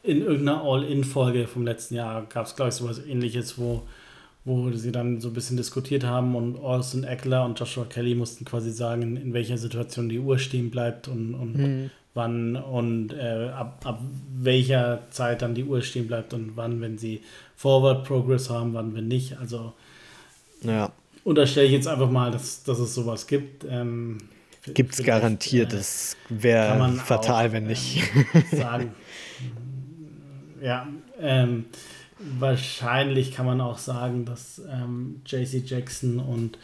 in irgendeiner All-In-Folge vom letzten Jahr gab es, glaube ich, sowas ähnliches, wo, wo sie dann so ein bisschen diskutiert haben und Austin Eckler und Joshua Kelly mussten quasi sagen, in welcher Situation die Uhr stehen bleibt und, und mhm. wann und äh, ab, ab welcher Zeit dann die Uhr stehen bleibt und wann, wenn sie Forward Progress haben, wann, wenn nicht. Also ja. unterstelle ich jetzt einfach mal, dass, dass es sowas gibt. Ähm, Gibt es garantiert, äh, das wäre fatal, auch, wenn nicht. Ähm, sagen. Ja, ähm, wahrscheinlich kann man auch sagen, dass ähm, JC Jackson und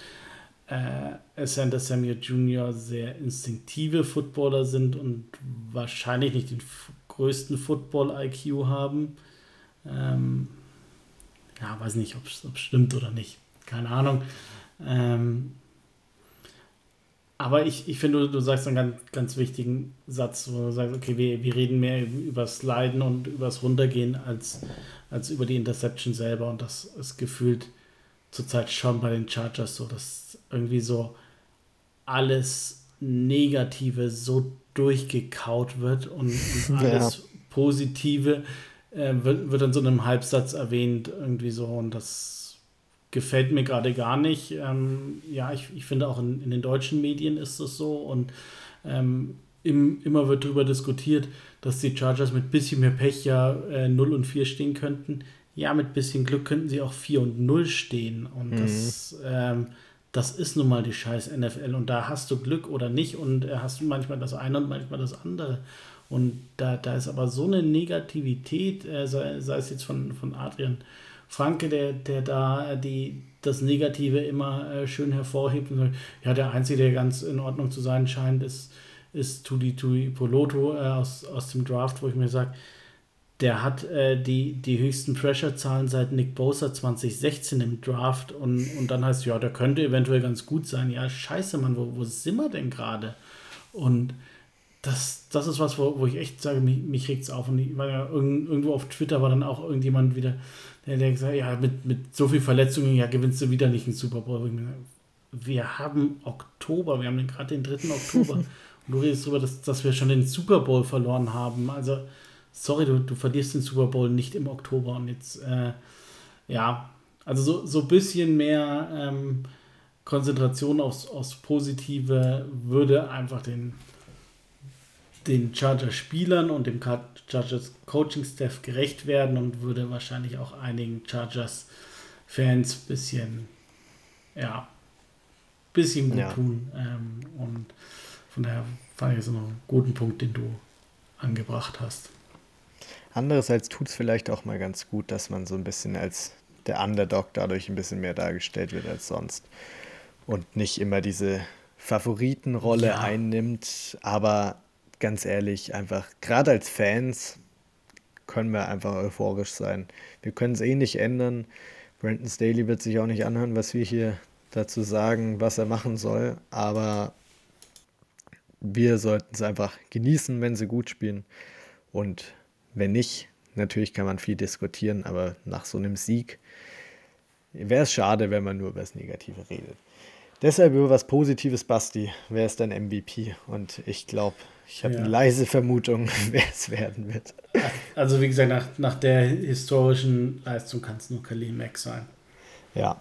äh, Santa Samuel Jr. sehr instinktive Footballer sind und wahrscheinlich nicht den größten Football-IQ haben. Ähm, ja, weiß nicht, ob es stimmt oder nicht. Keine Ahnung. Ähm, aber ich, ich finde, du, du sagst einen ganz, ganz wichtigen Satz, wo du sagst, okay, wir, wir reden mehr über Sliden und übers Runtergehen als, als über die Interception selber. Und das ist gefühlt zurzeit schon bei den Chargers so, dass irgendwie so alles Negative so durchgekaut wird und, und alles ja. Positive äh, wird, wird in so einem Halbsatz erwähnt, irgendwie so. Und das gefällt mir gerade gar nicht. Ähm, ja, ich, ich finde auch in, in den deutschen Medien ist es so und ähm, im, immer wird darüber diskutiert, dass die Chargers mit bisschen mehr Pech ja äh, 0 und 4 stehen könnten. Ja, mit bisschen Glück könnten sie auch 4 und 0 stehen und mhm. das, ähm, das ist nun mal die scheiß NFL und da hast du Glück oder nicht und äh, hast du manchmal das eine und manchmal das andere. Und da, da ist aber so eine Negativität, äh, sei, sei es jetzt von, von Adrian Franke, der, der da die, das Negative immer äh, schön hervorhebt und sagt, ja, der Einzige, der ganz in Ordnung zu sein scheint, ist, ist Tuli Tui Poloto äh, aus, aus dem Draft, wo ich mir sage, der hat äh, die, die höchsten Pressure-Zahlen seit Nick Bosa 2016 im Draft und, und dann heißt, ja, der könnte eventuell ganz gut sein. Ja, scheiße, Mann, wo, wo sind wir denn gerade? Und das, das ist was, wo, wo ich echt sage, mich, mich regt es auf. Und ich, weil irgendwo auf Twitter war dann auch irgendjemand wieder, der, der gesagt ja, mit, mit so viel Verletzungen, ja, gewinnst du wieder nicht einen Super Bowl. wir haben Oktober, wir haben gerade den 3. Oktober. und du redest darüber, dass, dass wir schon den Super Bowl verloren haben. Also, sorry, du, du verlierst den Super Bowl nicht im Oktober. Und jetzt, äh, ja, also so, so ein bisschen mehr ähm, Konzentration aufs, aufs Positive würde einfach den, den Chargers-Spielern und dem Chargers-Coaching-Staff gerecht werden und würde wahrscheinlich auch einigen Chargers-Fans ein bisschen, ja, bisschen gut ja. tun. Ähm, und von daher fand ich es noch einen guten Punkt, den du angebracht hast. Andererseits tut es vielleicht auch mal ganz gut, dass man so ein bisschen als der Underdog dadurch ein bisschen mehr dargestellt wird als sonst. Und nicht immer diese Favoritenrolle ja. einnimmt. Aber ganz ehrlich, einfach, gerade als Fans können wir einfach euphorisch sein. Wir können es eh nicht ändern. Brandon Staley wird sich auch nicht anhören, was wir hier dazu sagen, was er machen soll. Aber wir sollten es einfach genießen, wenn sie gut spielen. Und wenn nicht, natürlich kann man viel diskutieren, aber nach so einem Sieg wäre es schade, wenn man nur über das Negative redet. Deshalb über was Positives, Basti. Wer ist dein MVP? Und ich glaube, ich habe ja. eine leise Vermutung, wer es werden wird. Also, wie gesagt, nach, nach der historischen Leistung kann es nur Khalil Mack sein. Ja.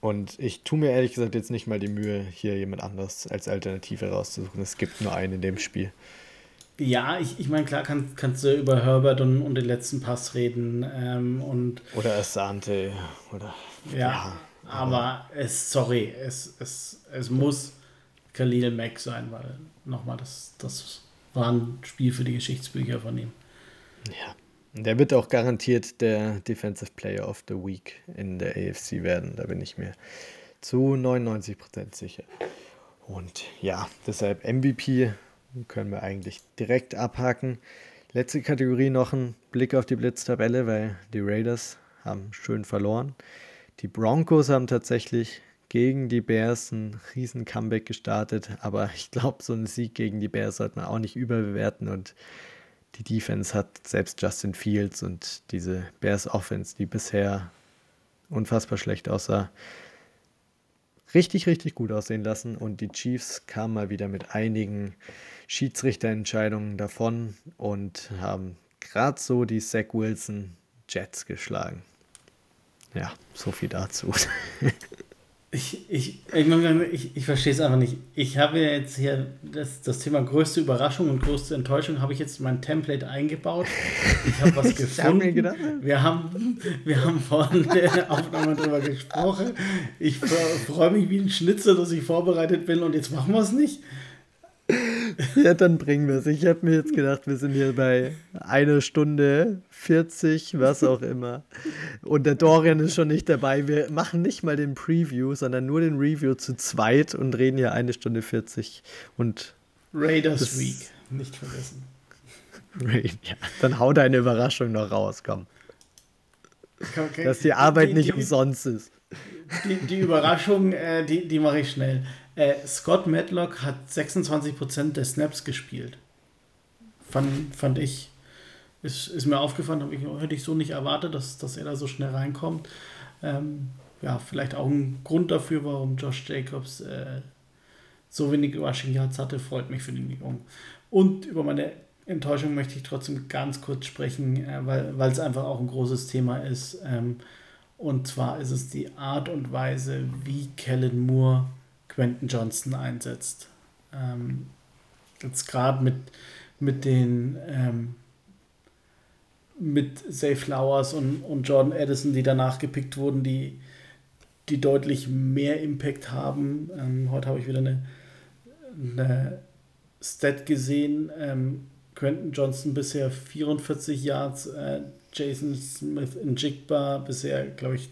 Und ich tue mir ehrlich gesagt jetzt nicht mal die Mühe, hier jemand anderes als Alternative rauszusuchen. Es gibt nur einen in dem Spiel. Ja, ich, ich meine, klar kann, kannst du über Herbert und, und den letzten Pass reden. Ähm, und oder Asante. Oder, ja, ja aber es, sorry, es, es, es muss Khalil Mack sein, weil nochmal, das, das war ein Spiel für die Geschichtsbücher von ihm. Ja. Der wird auch garantiert der Defensive Player of the Week in der AFC werden. Da bin ich mir zu 99% sicher. Und ja, deshalb MVP können wir eigentlich direkt abhaken. Letzte Kategorie noch ein Blick auf die Blitztabelle, weil die Raiders haben schön verloren. Die Broncos haben tatsächlich gegen die Bears ein riesen Comeback gestartet, aber ich glaube, so einen Sieg gegen die Bears sollte man auch nicht überbewerten und die Defense hat selbst Justin Fields und diese Bears Offense, die bisher unfassbar schlecht aussah, richtig, richtig gut aussehen lassen und die Chiefs kamen mal wieder mit einigen Schiedsrichterentscheidungen davon und haben gerade so die Zach Wilson Jets geschlagen. Ja, so viel dazu. Ich, ich, ich, ich, verstehe es einfach nicht. Ich habe jetzt hier das, das Thema größte Überraschung und größte Enttäuschung habe ich jetzt in mein Template eingebaut. Ich habe was gefunden. hab wir, haben, wir haben vorhin der Aufnahme darüber gesprochen. Ich freue mich wie ein Schnitzel, dass ich vorbereitet bin und jetzt machen wir es nicht. Ja, dann bringen wir es. Ich habe mir jetzt gedacht, wir sind hier bei einer Stunde 40, was auch immer. Und der Dorian ist schon nicht dabei. Wir machen nicht mal den Preview, sondern nur den Review zu zweit und reden hier eine Stunde 40. Und Raiders Week, nicht vergessen. ja, dann hau deine Überraschung noch raus, komm. Okay. Dass die Arbeit die, nicht die, umsonst ist. Die, die Überraschung, äh, die, die mache ich schnell. Äh, Scott Matlock hat 26% der Snaps gespielt. Fand, fand ich. Ist, ist mir aufgefallen, ich, hätte ich so nicht erwartet, dass, dass er da so schnell reinkommt. Ähm, ja, vielleicht auch ein Grund dafür, warum Josh Jacobs äh, so wenig Rushing Yards hatte, freut mich für den Jungen. Und über meine Enttäuschung möchte ich trotzdem ganz kurz sprechen, äh, weil es einfach auch ein großes Thema ist. Ähm, und zwar ist es die Art und Weise, wie Kellen Moore Quentin Johnston einsetzt. Ähm, jetzt gerade mit, mit den ähm, mit Zay Flowers und, und Jordan Addison, die danach gepickt wurden, die, die deutlich mehr Impact haben. Ähm, heute habe ich wieder eine, eine Stat gesehen. Ähm, Quentin Johnson bisher 44 Yards, äh, Jason Smith in Jigba bisher, glaube ich,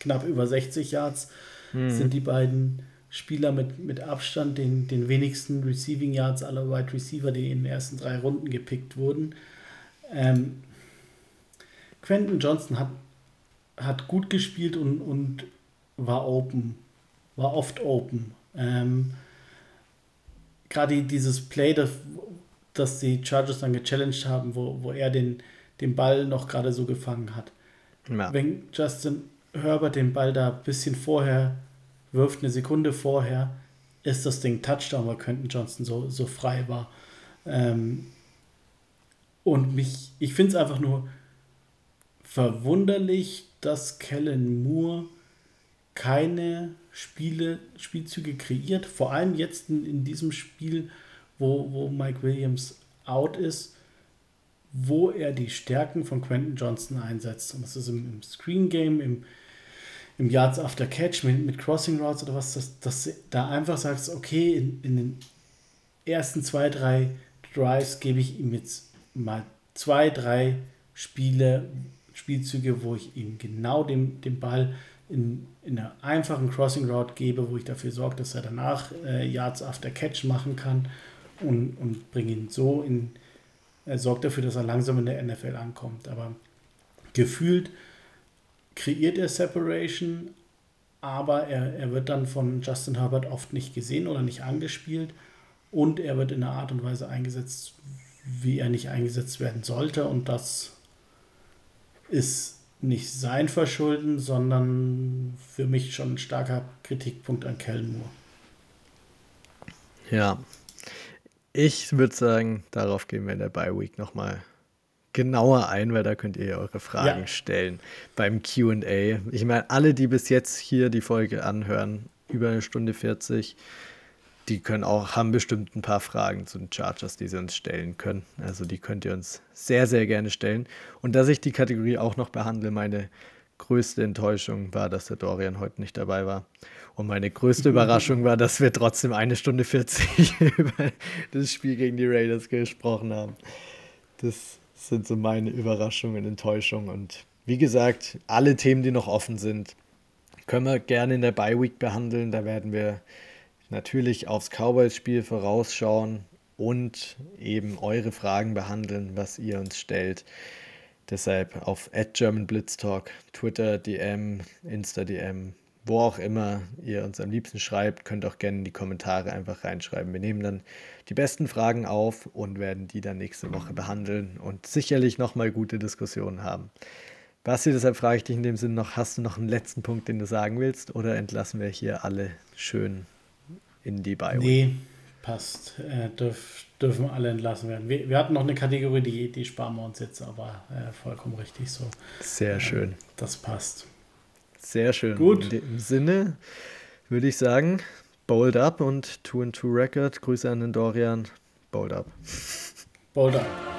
knapp über 60 Yards. Hm. Sind die beiden Spieler mit, mit Abstand den, den wenigsten Receiving Yards aller Wide Receiver, die in den ersten drei Runden gepickt wurden. Ähm, Quentin Johnson hat, hat gut gespielt und, und war open, war oft open. Ähm, Gerade dieses Play, das, das die Chargers dann gechallenged haben, wo, wo er den, den Ball noch gerade so gefangen hat. Ja. Wenn Justin Herbert den Ball da ein bisschen vorher wirft eine Sekunde vorher, ist das Ding Touchdown, weil Quentin Johnson so, so frei war. Ähm, und mich, ich finde es einfach nur verwunderlich, dass Kellen Moore keine Spiele, Spielzüge kreiert. Vor allem jetzt in, in diesem Spiel, wo, wo Mike Williams out ist, wo er die Stärken von Quentin Johnson einsetzt. Und das ist im, im Screen Game, im, im Yards After Catch mit, mit Crossing Routes oder was, dass, dass da einfach sagst, okay, in, in den ersten zwei, drei Drives gebe ich ihm jetzt mal zwei, drei Spiele, Spielzüge, wo ich ihm genau den, den Ball in, in einer einfachen Crossing Route gebe, wo ich dafür sorge, dass er danach äh, Yards After Catch machen kann und, und bringe ihn so in, er sorgt dafür, dass er langsam in der NFL ankommt. Aber gefühlt kreiert er Separation, aber er, er wird dann von Justin Herbert oft nicht gesehen oder nicht angespielt und er wird in einer Art und Weise eingesetzt, wie er nicht eingesetzt werden sollte und das ist nicht sein Verschulden, sondern für mich schon ein starker Kritikpunkt an Kellen Moore. Ja, ich würde sagen, darauf gehen wir in der Bye Week nochmal genauer ein, weil da könnt ihr eure Fragen ja. stellen beim QA. Ich meine, alle, die bis jetzt hier die Folge anhören, über eine Stunde 40, die können auch, haben bestimmt ein paar Fragen zu den Chargers, die sie uns stellen können. Also die könnt ihr uns sehr, sehr gerne stellen. Und dass ich die Kategorie auch noch behandle, meine größte Enttäuschung war, dass der Dorian heute nicht dabei war. Und meine größte Überraschung war, dass wir trotzdem eine Stunde 40 über das Spiel gegen die Raiders gesprochen haben. Das sind so meine Überraschungen, Enttäuschungen. Und wie gesagt, alle Themen, die noch offen sind, können wir gerne in der Bye Week behandeln. Da werden wir natürlich aufs Cowboys-Spiel vorausschauen und eben eure Fragen behandeln, was ihr uns stellt. Deshalb auf @germanblitztalk, Twitter DM, Insta DM, wo auch immer ihr uns am liebsten schreibt, könnt auch gerne in die Kommentare einfach reinschreiben. Wir nehmen dann die besten Fragen auf und werden die dann nächste Woche behandeln und sicherlich nochmal gute Diskussionen haben. Basti, deshalb frage ich dich in dem Sinn noch, hast du noch einen letzten Punkt, den du sagen willst oder entlassen wir hier alle schön in die Bio? Nee, passt. Äh, dürf, dürfen alle entlassen werden. Wir, wir, hatten noch eine Kategorie, die, die sparen wir uns jetzt, aber äh, vollkommen richtig so. Sehr äh, schön. Das passt. Sehr schön. Gut. In dem Sinne würde ich sagen, bold up und 2 and 2 Record. Grüße an den Dorian. Bold up. Bold up.